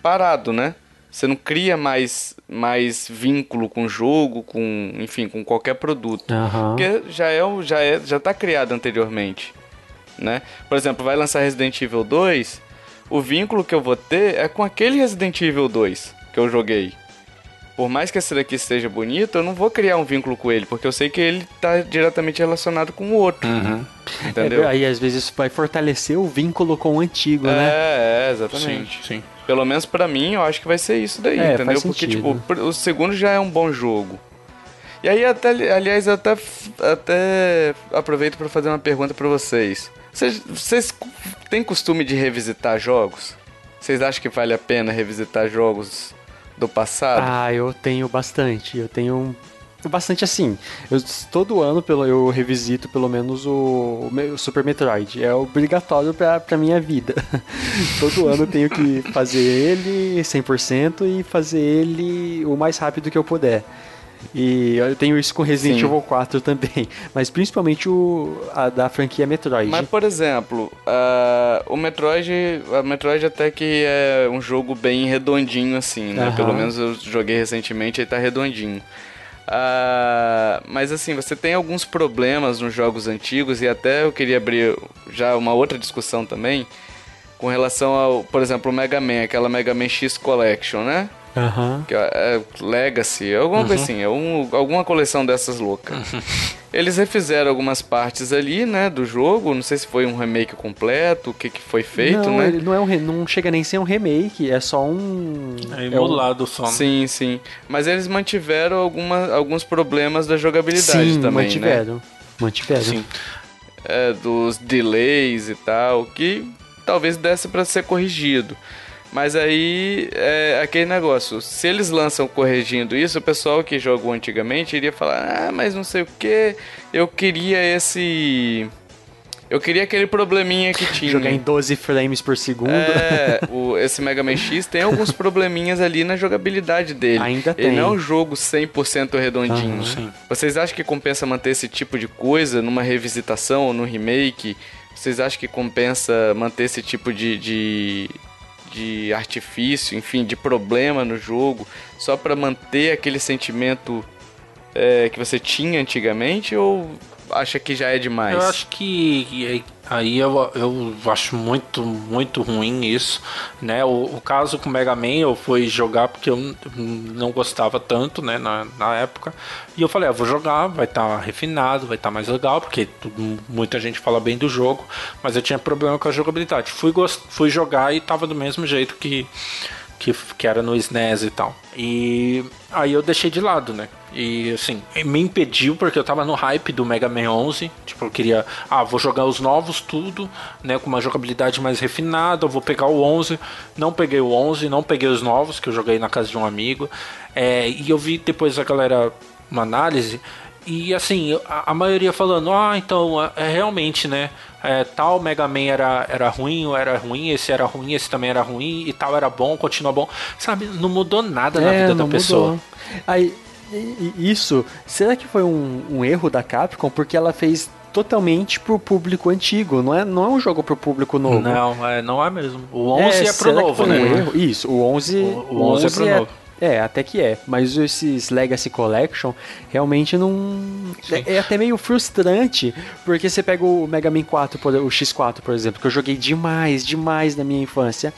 A: parado, né? Você não cria mais, mais vínculo com o jogo, com, enfim, com qualquer produto.
C: Aham.
A: Porque já é, o- já é, já tá criado anteriormente, né? Por exemplo, vai lançar Resident Evil 2, o vínculo que eu vou ter é com aquele Resident Evil 2 que eu joguei. Por mais que esse daqui esteja bonito, eu não vou criar um vínculo com ele, porque eu sei que ele tá diretamente relacionado com o outro. Entendeu?
C: É, aí às vezes isso vai fortalecer o vínculo com o antigo, né?
A: É, é, exatamente.
B: sim.
A: Pelo menos pra mim, eu acho que vai ser isso daí,
C: É,
A: entendeu? Porque,
C: sentido.
A: tipo, o segundo já é um bom jogo. E aí, até, aliás, eu até, até aproveito pra fazer uma pergunta pra vocês. Vocês, vocês têm costume de revisitar jogos? Vocês acham que vale a pena revisitar jogos do passado?
C: Ah, eu tenho bastante. Eu tenho um- bastante assim. Eu, todo ano pelo, eu revisito pelo menos o, o Super Metroid. É obrigatório pra, pra minha vida. todo ano eu tenho que fazer ele 100% e fazer ele o mais rápido que eu puder. E eu tenho isso com Resident
A: Sim.
C: Evil 4 também. Mas principalmente o a da franquia Metroid.
A: Mas, por exemplo, ah, o Metroid. A Metroid até que é um jogo bem redondinho, assim, né? Pelo menos eu joguei recentemente e tá redondinho. Ah, mas assim, você tem alguns problemas nos jogos antigos e até eu queria abrir já uma outra discussão também com relação ao, por exemplo, o Mega Man, aquela Mega Man X Collection, né?
C: Aham.
A: que é, é Legacy, alguma coisa assim, é um- alguma coleção dessas loucas. Eles refizeram algumas partes ali, né, do jogo, não sei se foi um remake completo, o que, que foi feito,
C: não,
A: né?
C: ele não, é um re- não chega nem a ser um remake, é só um.
B: É
C: é um-
B: emulado só. né?
A: Sim, sim. Mas eles mantiveram alguma, alguns problemas da jogabilidade
C: Sim,
A: também, né?
C: mantiveram. Mantiveram.
B: Sim.
A: É, dos delays e tal, que talvez desse pra ser corrigido. Mas aí é aquele negócio, se eles lançam corrigindo isso, o pessoal que jogou antigamente iria falar: "Ah, mas não sei o que, eu queria esse eu queria aquele probleminha que tinha".
C: Jogar em 12 frames por segundo.
A: É, o, esse Mega Man X tem alguns probleminhas ali na jogabilidade dele.
C: Ainda
A: Ele
C: tem.
A: não é um jogo 100% redondinho.
B: Sim.
A: Vocês acham que compensa manter esse tipo de coisa numa revisitação ou num remake? Vocês acham que compensa manter esse tipo de, de, de artifício, enfim, de problema no jogo, só pra manter aquele sentimento é, que você tinha antigamente? Ou acha que já é demais?
B: Eu acho que aí eu, eu acho muito, muito ruim isso, né? O, o caso com o Mega Man eu fui jogar porque eu não gostava tanto, né, na, na época. E eu falei, ah, vou jogar, vai estar refinado, vai estar mais legal, porque muita gente fala bem do jogo, mas eu tinha problema com a jogabilidade. Fui, fui jogar e tava do mesmo jeito que, que, que era no SNES e tal. E aí eu deixei de lado, né? E assim, me impediu porque eu tava no hype do Mega Man 11. Tipo, eu queria, ah, vou jogar os novos tudo, né? Com uma jogabilidade mais refinada. Eu vou pegar o 11. Não peguei o 11, não peguei os novos que eu joguei na casa de um amigo. É, e eu vi depois a galera, uma análise. E assim, a, a maioria falando, ah, então, é, é realmente, né? É, tal Mega Man era, era ruim, ou era ruim, esse era ruim, esse também era ruim, e tal era bom, continua bom. Sabe, não mudou nada na vida da
C: É, não
B: pessoa.
C: mudou. Aí, isso, será que foi um, um erro da Capcom? Porque ela fez totalmente pro público antigo, não é, não é um jogo pro público novo.
B: Não, é, não é mesmo. O 11 é, pro
C: será que
B: novo, né?
C: um erro? Isso, o 11,
B: O- o 11 é pro novo.
C: É, até que é. Mas esses Legacy Collection realmente não.
B: Sim.
C: É, é até meio frustrante, porque você pega o Mega Man 4, por- o X4, por exemplo, que eu joguei demais, demais na minha infância.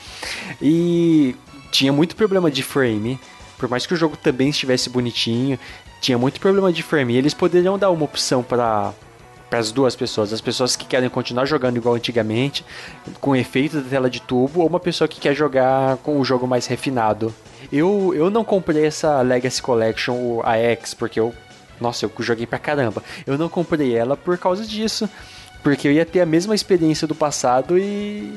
C: E tinha muito problema de frame. Por mais que o jogo também estivesse bonitinho, tinha muito problema de frame. E eles poderiam dar uma opção para para as duas pessoas, as pessoas que querem continuar jogando igual antigamente, com efeito da tela de tubo, ou uma pessoa que quer jogar com o jogo mais refinado. Eu, eu não comprei essa Legacy Collection, o- a X, porque eu. Nossa, eu joguei pra caramba. Eu não comprei ela por causa disso. Porque eu ia ter a mesma experiência do passado e.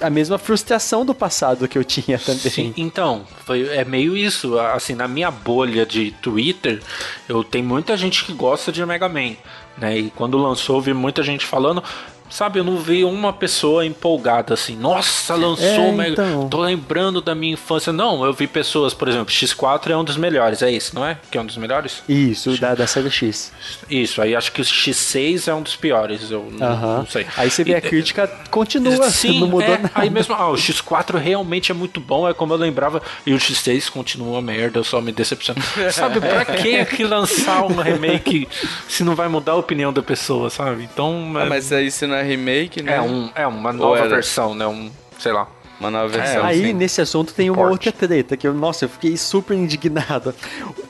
C: A mesma frustração do passado que eu tinha também.
B: Sim, então, foi, é meio isso. Assim, na minha bolha de Twitter, eu tenho muita gente que gosta de Mega Man, né? E quando lançou, eu vi muita gente falando. Sabe, eu não vi uma pessoa empolgada assim, nossa, lançou
C: É,
B: o Mega.
C: então.
B: Tô lembrando da minha infância. Não, eu vi pessoas, por exemplo, X4 é um dos melhores, é isso, não é? Que é um dos melhores?
C: Isso, da, da série X.
B: Isso, aí acho que o X6 é um dos piores, eu não,
C: Aham.
B: não sei.
C: Aí você vê a
B: E-
C: crítica continua,
B: Sim,
C: não mudou
B: é,
C: nada.
B: Aí mesmo, ah, o X4 realmente é muito bom, é como eu lembrava, e o X6 continua uma merda, eu só me decepciono. sabe, pra que aqui lançar um remake se não vai mudar a opinião da pessoa, sabe? Então,
A: Ah,
B: é,
A: mas aí se não é remake, né?
B: é, um, é uma nova versão, né? Um, sei lá.
A: Uma nova versão.
C: Aí,
A: sim.
C: nesse assunto, tem uma
B: Porte.
C: outra treta, que eu, nossa, eu fiquei super indignado.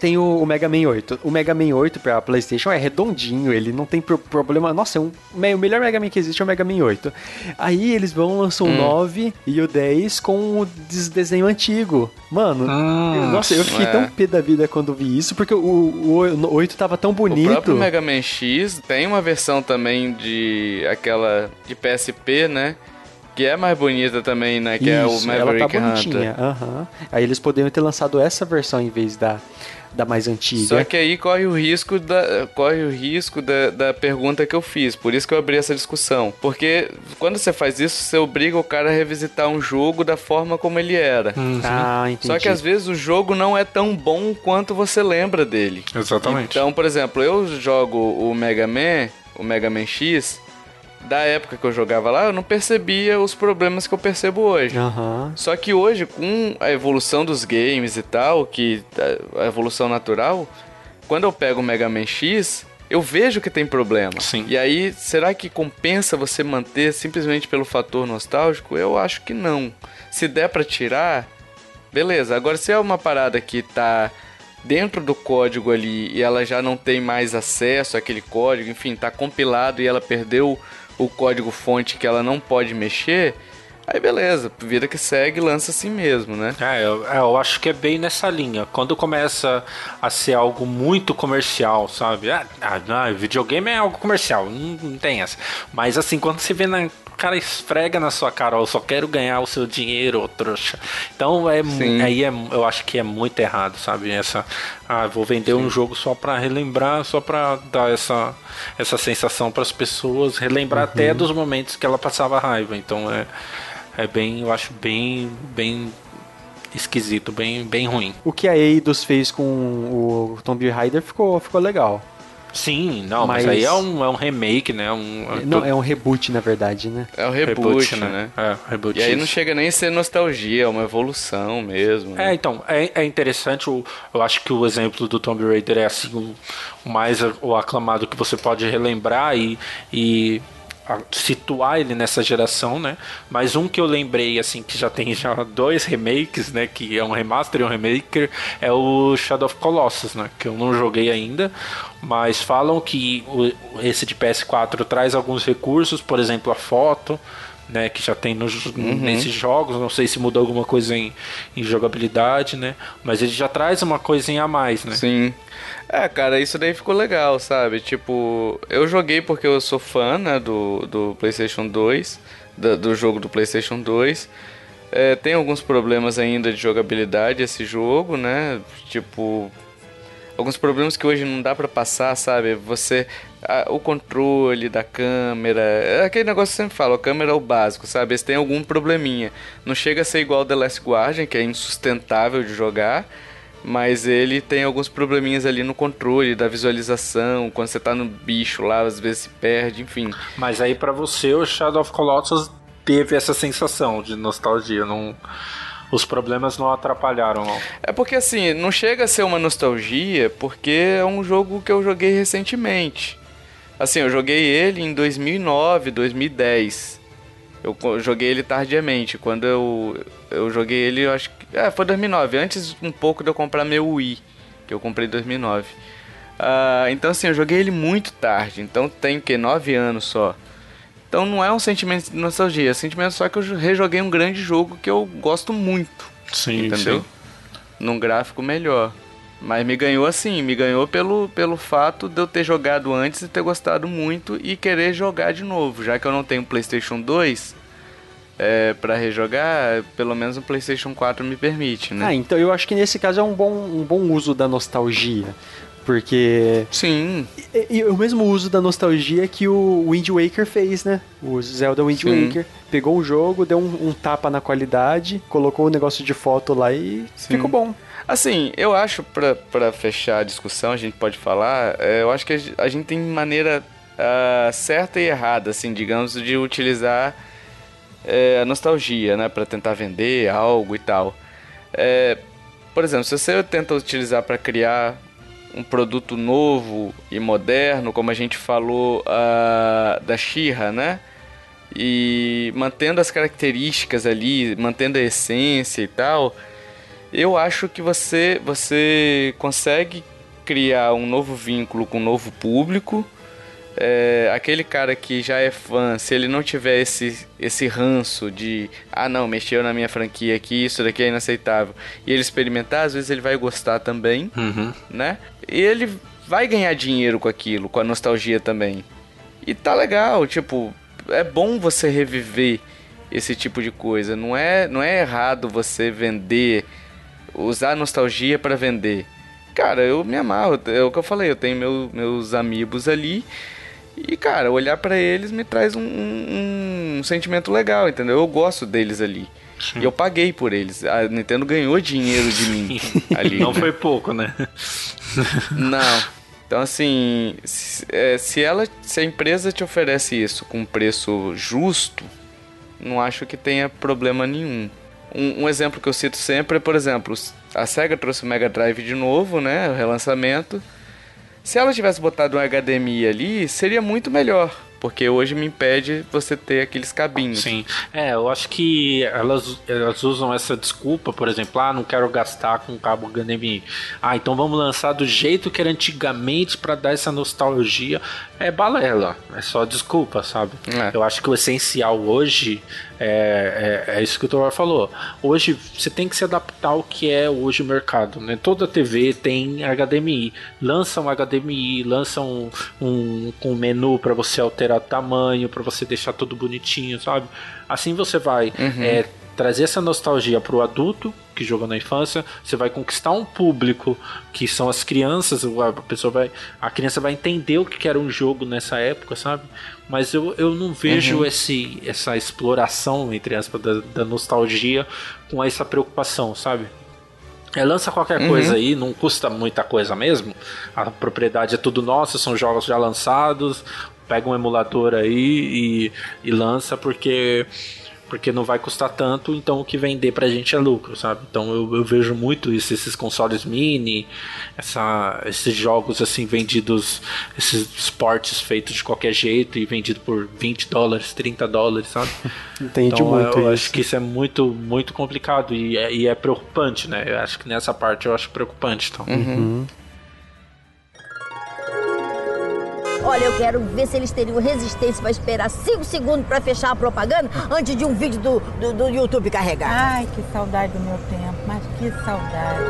C: Tem o, o Mega Man 8. O Mega Man 8 pra Playstation é redondinho, ele não tem pro- problema... Nossa, é um, o melhor Mega Man que existe é o Mega Man 8. Aí eles vão, lançam o 9 e o 10 com o des- desenho antigo. Mano,
B: Hum,
C: eu- nossa, eu fiquei
A: é.
C: tão pé da vida quando vi isso, porque o, o, o 8 tava tão
A: O
C: bonito.
A: próprio Mega Man X tem uma versão também de aquela de PSP, né? Que é mais bonita também, né? Que é o
C: Isso, ela
A: Maverick
C: tá bonitinha.
A: Hunter.
C: aham. Aí eles poderiam ter lançado essa versão em vez da, da mais antiga.
A: Só que aí corre o risco da corre o risco da, da pergunta que eu fiz. Por isso que eu abri essa discussão. Porque quando você faz isso, você obriga o cara a revisitar um jogo da forma como ele era.
C: Ah, entendi.
A: Só que às vezes o jogo não é tão bom quanto você lembra dele.
B: Exatamente.
A: Então, por exemplo, eu jogo o Mega Man, o Mega Man X, da época que eu jogava lá, eu não percebia os problemas que eu percebo hoje.
C: Aham.
A: Só que hoje, com a evolução dos games e tal, que a evolução natural, quando eu pego o Mega Man X, eu vejo que tem problema.
B: Sim.
A: E aí, será que compensa você manter simplesmente pelo fator nostálgico? Eu acho que não. Se der pra tirar, beleza. Agora, se é uma parada que tá dentro do código ali e ela já não tem mais acesso àquele código, enfim, tá compilado e ela perdeu o código fonte que ela não pode mexer, aí beleza, vida que segue, lança assim mesmo, né?
B: É, eu, é, eu acho que é bem nessa linha. Quando começa a ser algo muito comercial, sabe? Ah, ah, não, videogame é algo comercial, não, não tem essa. Mas assim, quando você vê na. O cara esfrega na sua cara, ó, eu só quero ganhar o seu dinheiro, ô trouxa. Então é
A: Sim.
B: aí é, eu acho que é muito errado, sabe? Essa, ah, vou vender um jogo só pra relembrar, só pra dar essa, essa sensação pras pessoas, relembrar até dos momentos que ela passava raiva. Então é, é bem, eu acho bem, bem esquisito, bem, bem ruim.
C: O que a Eidos fez com o Tomb Raider ficou, ficou legal.
B: Sim, não, mas,
C: Mas-
B: aí é um, é um remake, né? Um,
C: Não, é um reboot, na verdade, né?
A: É o reboot, né?
B: É, reboot.
A: E aí não chega nem a ser nostalgia, é uma evolução mesmo.
B: É,
A: né?
B: então, é, é interessante, o- eu acho que o exemplo do Tomb Raider é assim o, o mais o aclamado que você pode relembrar e, e situar ele nessa geração, né? Mas um que eu lembrei, assim, que já tem já dois remakes, né? Que é um remaster e um remaker, é o Shadow of Colossus, né? Que eu não joguei ainda, mas falam que o- esse de PS4 traz alguns recursos, por exemplo, a foto, né, que já tem nos, nesses jogos, não sei se mudou alguma coisa em, em jogabilidade, né, mas ele já traz uma coisinha a mais, né.
A: Sim. É, cara, isso daí ficou legal, sabe? Tipo, eu joguei porque eu sou fã, né, do, do PlayStation 2, da- do, jogo do PlayStation 2. É, tem alguns problemas ainda de jogabilidade esse jogo, né? Tipo, alguns problemas que hoje não dá pra passar, sabe? Você. a- o controle da câmera. É aquele negócio que eu sempre falo, a câmera é o básico, sabe? Têm algum probleminha. Não chega a ser igual The Last Guardian, que é insustentável de jogar. Mas ele tem alguns probleminhas ali no controle, da visualização, quando você tá no bicho lá, às vezes se perde, enfim.
B: Mas aí pra você o Shadow of Colossus teve essa sensação de nostalgia, não os problemas não atrapalharam, não.
A: É porque assim, não chega a ser uma nostalgia, porque é um jogo que eu joguei recentemente. Assim, eu joguei ele em 2009, 2010. Eu joguei ele tardiamente. Quando eu, eu joguei ele, eu acho que. É, foi 2009, antes um pouco de eu comprar meu Wii, que eu comprei em 2009. Ah, então, assim, eu joguei ele muito tarde. Então tem o que? 9 anos só. Então não é um sentimento de nostalgia, é um sentimento só que eu rejoguei um grande jogo que eu gosto muito
B: Sim,
A: entendeu? Num gráfico melhor. Mas me ganhou assim, me ganhou pelo, pelo fato de eu ter jogado antes e ter gostado muito e querer jogar de novo. Já que eu não tenho PlayStation 2 é, para rejogar, pelo menos o PlayStation 4 me permite, né?
C: Ah, então eu acho que nesse caso é um bom, um bom uso da nostalgia. Porque.
A: Sim,
C: E, e o mesmo uso da nostalgia que o Wind Waker fez, né? O Zelda Wind
A: Sim.
C: Waker. Pegou um jogo, deu um, um tapa na qualidade, colocou o negócio de foto lá e
A: Sim.
C: ficou bom.
A: Assim, eu acho, pra fechar a discussão, a gente pode falar, é, eu acho que a gen- a gente tem maneira ah, certa e errada, assim, digamos, de utilizar é, a nostalgia, né, pra tentar vender algo e tal. É, por exemplo, se você tenta utilizar pra criar um produto novo e moderno, como a gente falou ah, da Shira, né? E mantendo as características ali, mantendo a essência e tal, eu acho que você, você consegue criar um novo vínculo com um novo público. É, aquele cara que já é fã, se ele não tiver esse, esse ranço de ah não, mexeu na minha franquia aqui, isso daqui é inaceitável, e ele experimentar, às vezes ele vai gostar também,
B: Uhum.
A: né? E ele vai ganhar dinheiro com aquilo, com a nostalgia também. E tá legal, tipo, é bom você reviver esse tipo de coisa. Não é, não é errado você vender, usar nostalgia para vender. Cara, eu me amarro, é o que eu falei, eu tenho meu, meus amigos ali e, cara, olhar para eles me traz um, um, um, sentimento legal, entendeu? Eu gosto deles ali. Sim. E eu paguei por eles. A Nintendo ganhou dinheiro de mim ali.
B: Não né? foi pouco, né?
A: Não. Então, assim, se, é, se, ela, se a empresa te oferece isso com um preço justo, não acho que tenha problema nenhum. Um, um, exemplo que eu cito sempre é, por exemplo, a SEGA trouxe o Mega Drive de novo, né? O relançamento. Se ela tivesse botado um HDMI ali, seria muito melhor. Porque hoje me impede você ter aqueles cabinhos.
B: Sim. É, eu acho que elas, elas usam essa desculpa, por exemplo, ah, não quero gastar com cabo HDMI. Ah, então vamos lançar do jeito que era antigamente para dar essa nostalgia. É balela, é só desculpa, sabe? É. Eu acho que o essencial hoje é, é, é, isso que o Thor falou. Hoje você tem que se adaptar ao que é hoje o mercado. Né? Toda TV tem HDMI. Lança um HDMI, lança um, um, um menu para você alterar tamanho, para você deixar tudo bonitinho, sabe? Assim você vai uhum. é, trazer essa nostalgia para o adulto que jogou na infância, você vai conquistar um público que são as crianças, a pessoa vai, a criança vai entender o que era um jogo nessa época, sabe? Mas eu, eu não vejo uhum. esse, essa exploração, entre aspas, da, da nostalgia com essa preocupação, sabe? É, lança qualquer uhum. coisa aí, não custa muita coisa mesmo. A propriedade é tudo nossa, são jogos já lançados. Pega um emulador aí e, e lança, porque porque não vai custar tanto, então o que vender pra gente é lucro, sabe? Então eu, eu vejo muito isso, esses consoles mini, essa, esses jogos assim vendidos, esses esportes feitos de qualquer jeito e vendido por 20 dólares, 30 dólares, sabe?
C: Entendi
B: então,
C: muito.
B: Eu,
C: eu
B: acho que isso é muito, muito complicado e é, e é, preocupante, né? Eu acho que nessa parte eu acho preocupante. Então.
C: Uhum.
D: Olha, eu quero ver se eles teriam resistência para esperar 5 segundos para fechar a propaganda antes de um vídeo do, do, do, YouTube carregar.
E: Ai, que saudade do meu tempo, mas que saudade.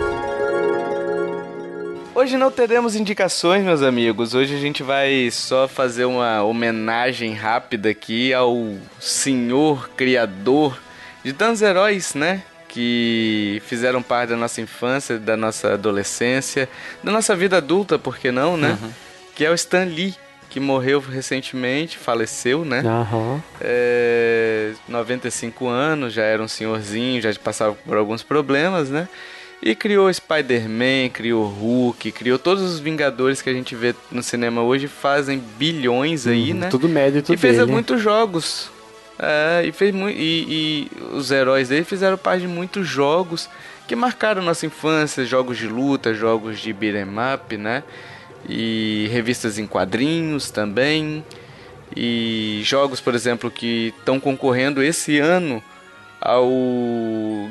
A: Hoje não teremos indicações, meus amigos. Hoje a gente vai só fazer uma homenagem rápida aqui ao senhor criador de tantos heróis, né? Que fizeram parte da nossa infância, da nossa adolescência, da nossa vida adulta, por que não, né? Uhum. Que é o Stan Lee que morreu recentemente, faleceu, né?
C: Uhum.
A: É, 95 anos, já era um senhorzinho, já passava por alguns problemas, né? E criou Spider-Man, criou Hulk, criou todos os Vingadores que a gente vê no cinema hoje, fazem bilhões aí, uhum, né?
C: Tudo mérito
A: E fez
C: dele.
A: muitos jogos. É, e, fez e, e os heróis dele fizeram parte de muitos jogos que marcaram nossa infância, jogos de luta, jogos de beat'em up, né? E revistas em quadrinhos também e jogos, por exemplo, que estão concorrendo esse ano ao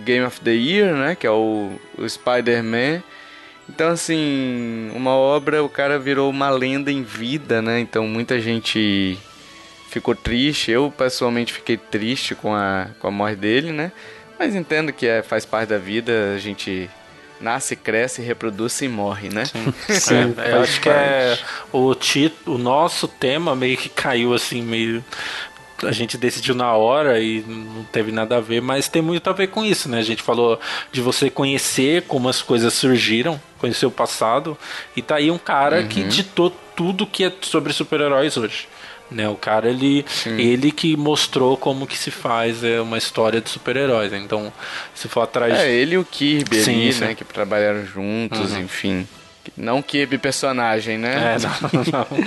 A: Game of the Year, né, que é o, o Spider-Man. Então, assim, uma obra, o cara virou uma lenda em vida, né? Então, muita gente ficou triste. Eu, pessoalmente, fiquei triste com a, com a morte dele, né? Mas entendo que é, faz parte da vida, a gente nasce, cresce, reproduz e morre, né? Sim.
B: Sim é, eu acho que é o, tito, o nosso tema meio que caiu assim, meio a gente decidiu na hora e não teve nada a ver, mas tem muito a ver com isso, né? A gente falou de você conhecer como as coisas surgiram, conhecer o passado, e tá aí um cara uhum. que ditou tudo que é sobre super-heróis hoje. Né, o cara ele ele que mostrou como que se faz é, uma história de super-heróis. Então, se for atrás
A: É, ele e o Kirby sim, ali, sim. né, que trabalharam juntos, uhum. enfim. Não Kirby personagem, né?
B: É, não, não,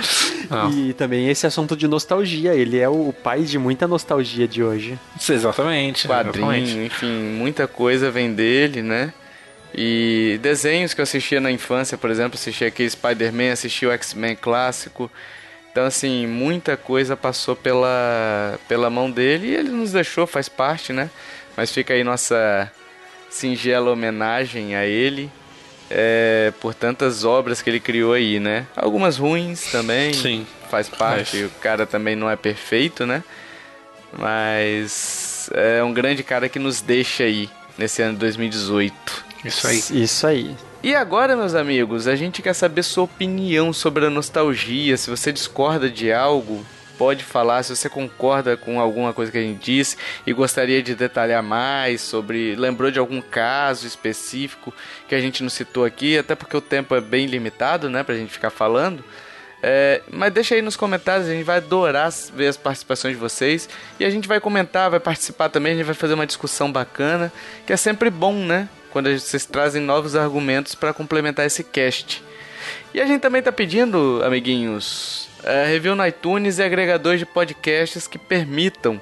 C: não. E também esse assunto de nostalgia, ele é o pai de muita nostalgia de hoje.
B: Exatamente.
A: Quadrinho,
B: exatamente.
A: enfim, muita coisa vem dele, né? E desenhos que eu assistia na infância, por exemplo, assistia aqui Spider-Man, assistia o X-Men clássico. Então, assim, muita coisa passou pela, pela mão dele e ele nos deixou, faz parte, né? Mas fica aí nossa singela homenagem a ele é, por tantas obras que ele criou aí, né? Algumas ruins também,
B: Sim,
A: faz parte, mas... o cara também não é perfeito, né? Mas é um grande cara que nos deixa aí nesse ano de 2018.
B: Isso aí.
C: Isso aí.
A: E agora, meus amigos, a gente quer saber sua opinião sobre a nostalgia. Se você discorda de algo, pode falar se você concorda com alguma coisa que a gente disse e gostaria de detalhar mais sobre. Lembrou de algum caso específico que a gente não citou aqui, até porque o tempo é bem limitado, né, pra gente ficar falando. É, mas deixa aí nos comentários, a gente vai adorar ver as participações de vocês. E a gente vai comentar, vai participar também, a gente vai fazer uma discussão bacana, que é sempre bom, né? Quando vocês trazem novos argumentos para complementar esse cast. E a gente também tá pedindo, amiguinhos, é, review no iTunes e agregadores de podcasts que permitam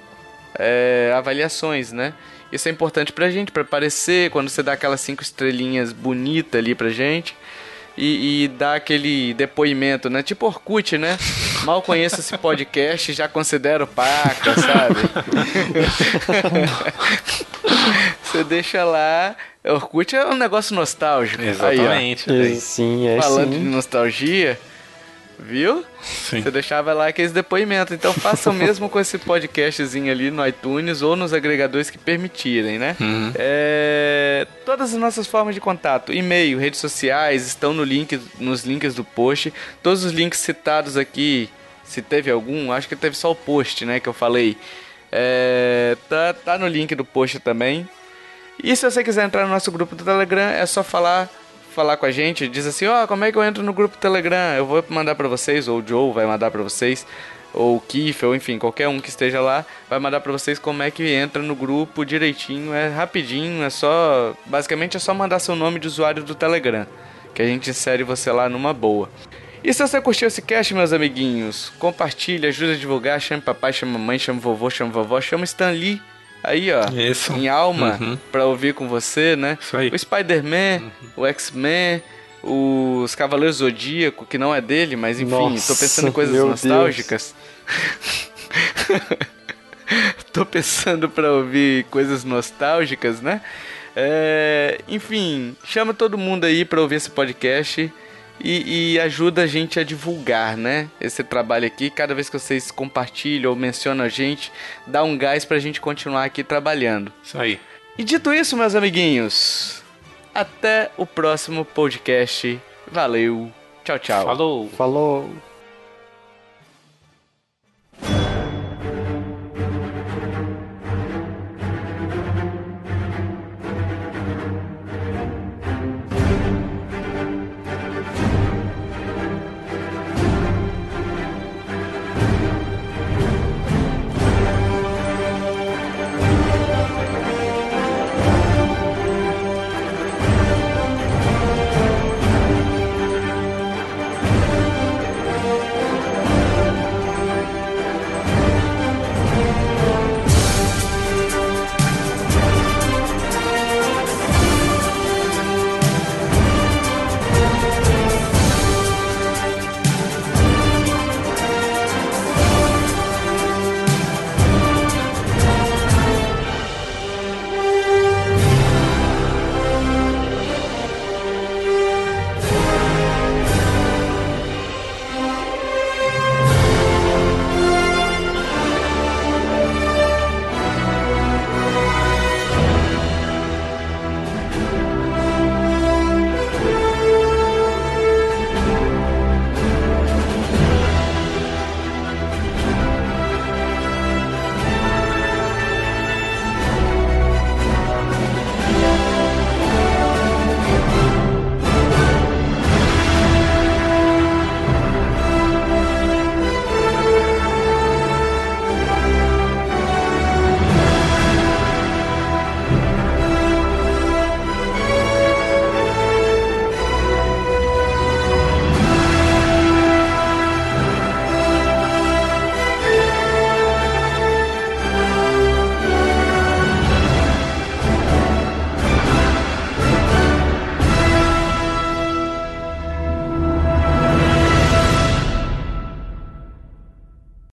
A: é, avaliações, né? Isso é importante pra gente, para aparecer quando você dá aquelas cinco estrelinhas bonitas ali pra gente e, e dá aquele depoimento, né? Tipo Orkut, né? Mal conheço esse podcast, já considero paca, sabe? Você deixa lá. Orkut é um negócio nostálgico.
B: Exatamente.
A: Aí,
C: sim, é
A: Falando
C: sim.
A: de nostalgia, viu?
B: Sim.
A: Você deixava lá aqueles depoimentos. Então façam mesmo com esse podcastzinho ali no iTunes ou nos agregadores que permitirem, né?
B: Uhum.
A: É, Todas as nossas formas de contato, e-mail, redes sociais, estão no link, nos links do post. Todos os links citados aqui, se teve algum, acho que teve só o post, né, que eu falei. É, tá, tá no link do post também. E se você quiser entrar no nosso grupo do Telegram, é só falar falar com a gente, diz assim, ó, como é que eu entro no grupo Telegram? Eu vou mandar pra vocês, ou o Joe vai mandar pra vocês, ou o Keith, ou enfim, qualquer um que esteja lá, vai mandar pra vocês como é que entra no grupo direitinho, é rapidinho, é só, basicamente é só mandar seu nome de usuário do Telegram, que a gente insere você lá numa boa. E se você curtiu esse cast, meus amiguinhos, compartilha, ajuda a divulgar, chame papai, chame mamãe, chame vovô, chame vovó, chame Stan Lee, aí ó,
B: Isso.
A: em alma,
B: Uhum.
A: pra ouvir com você, né?
B: Isso aí.
A: O Spider-Man, o X-Men, os Cavaleiros Zodíaco, que não é dele, mas enfim,
C: Nossa,
A: tô pensando em coisas nostálgicas. tô pensando pra ouvir coisas nostálgicas, né? É, enfim, chama todo mundo aí pra ouvir esse podcast e, e ajuda a gente a divulgar, né? Esse trabalho aqui. Cada vez que vocês compartilham ou mencionam a gente, dá um gás pra gente continuar aqui trabalhando.
B: Isso aí.
A: E dito isso, meus amiguinhos, até o próximo podcast. Valeu, tchau, tchau.
B: Falou.
C: Falou.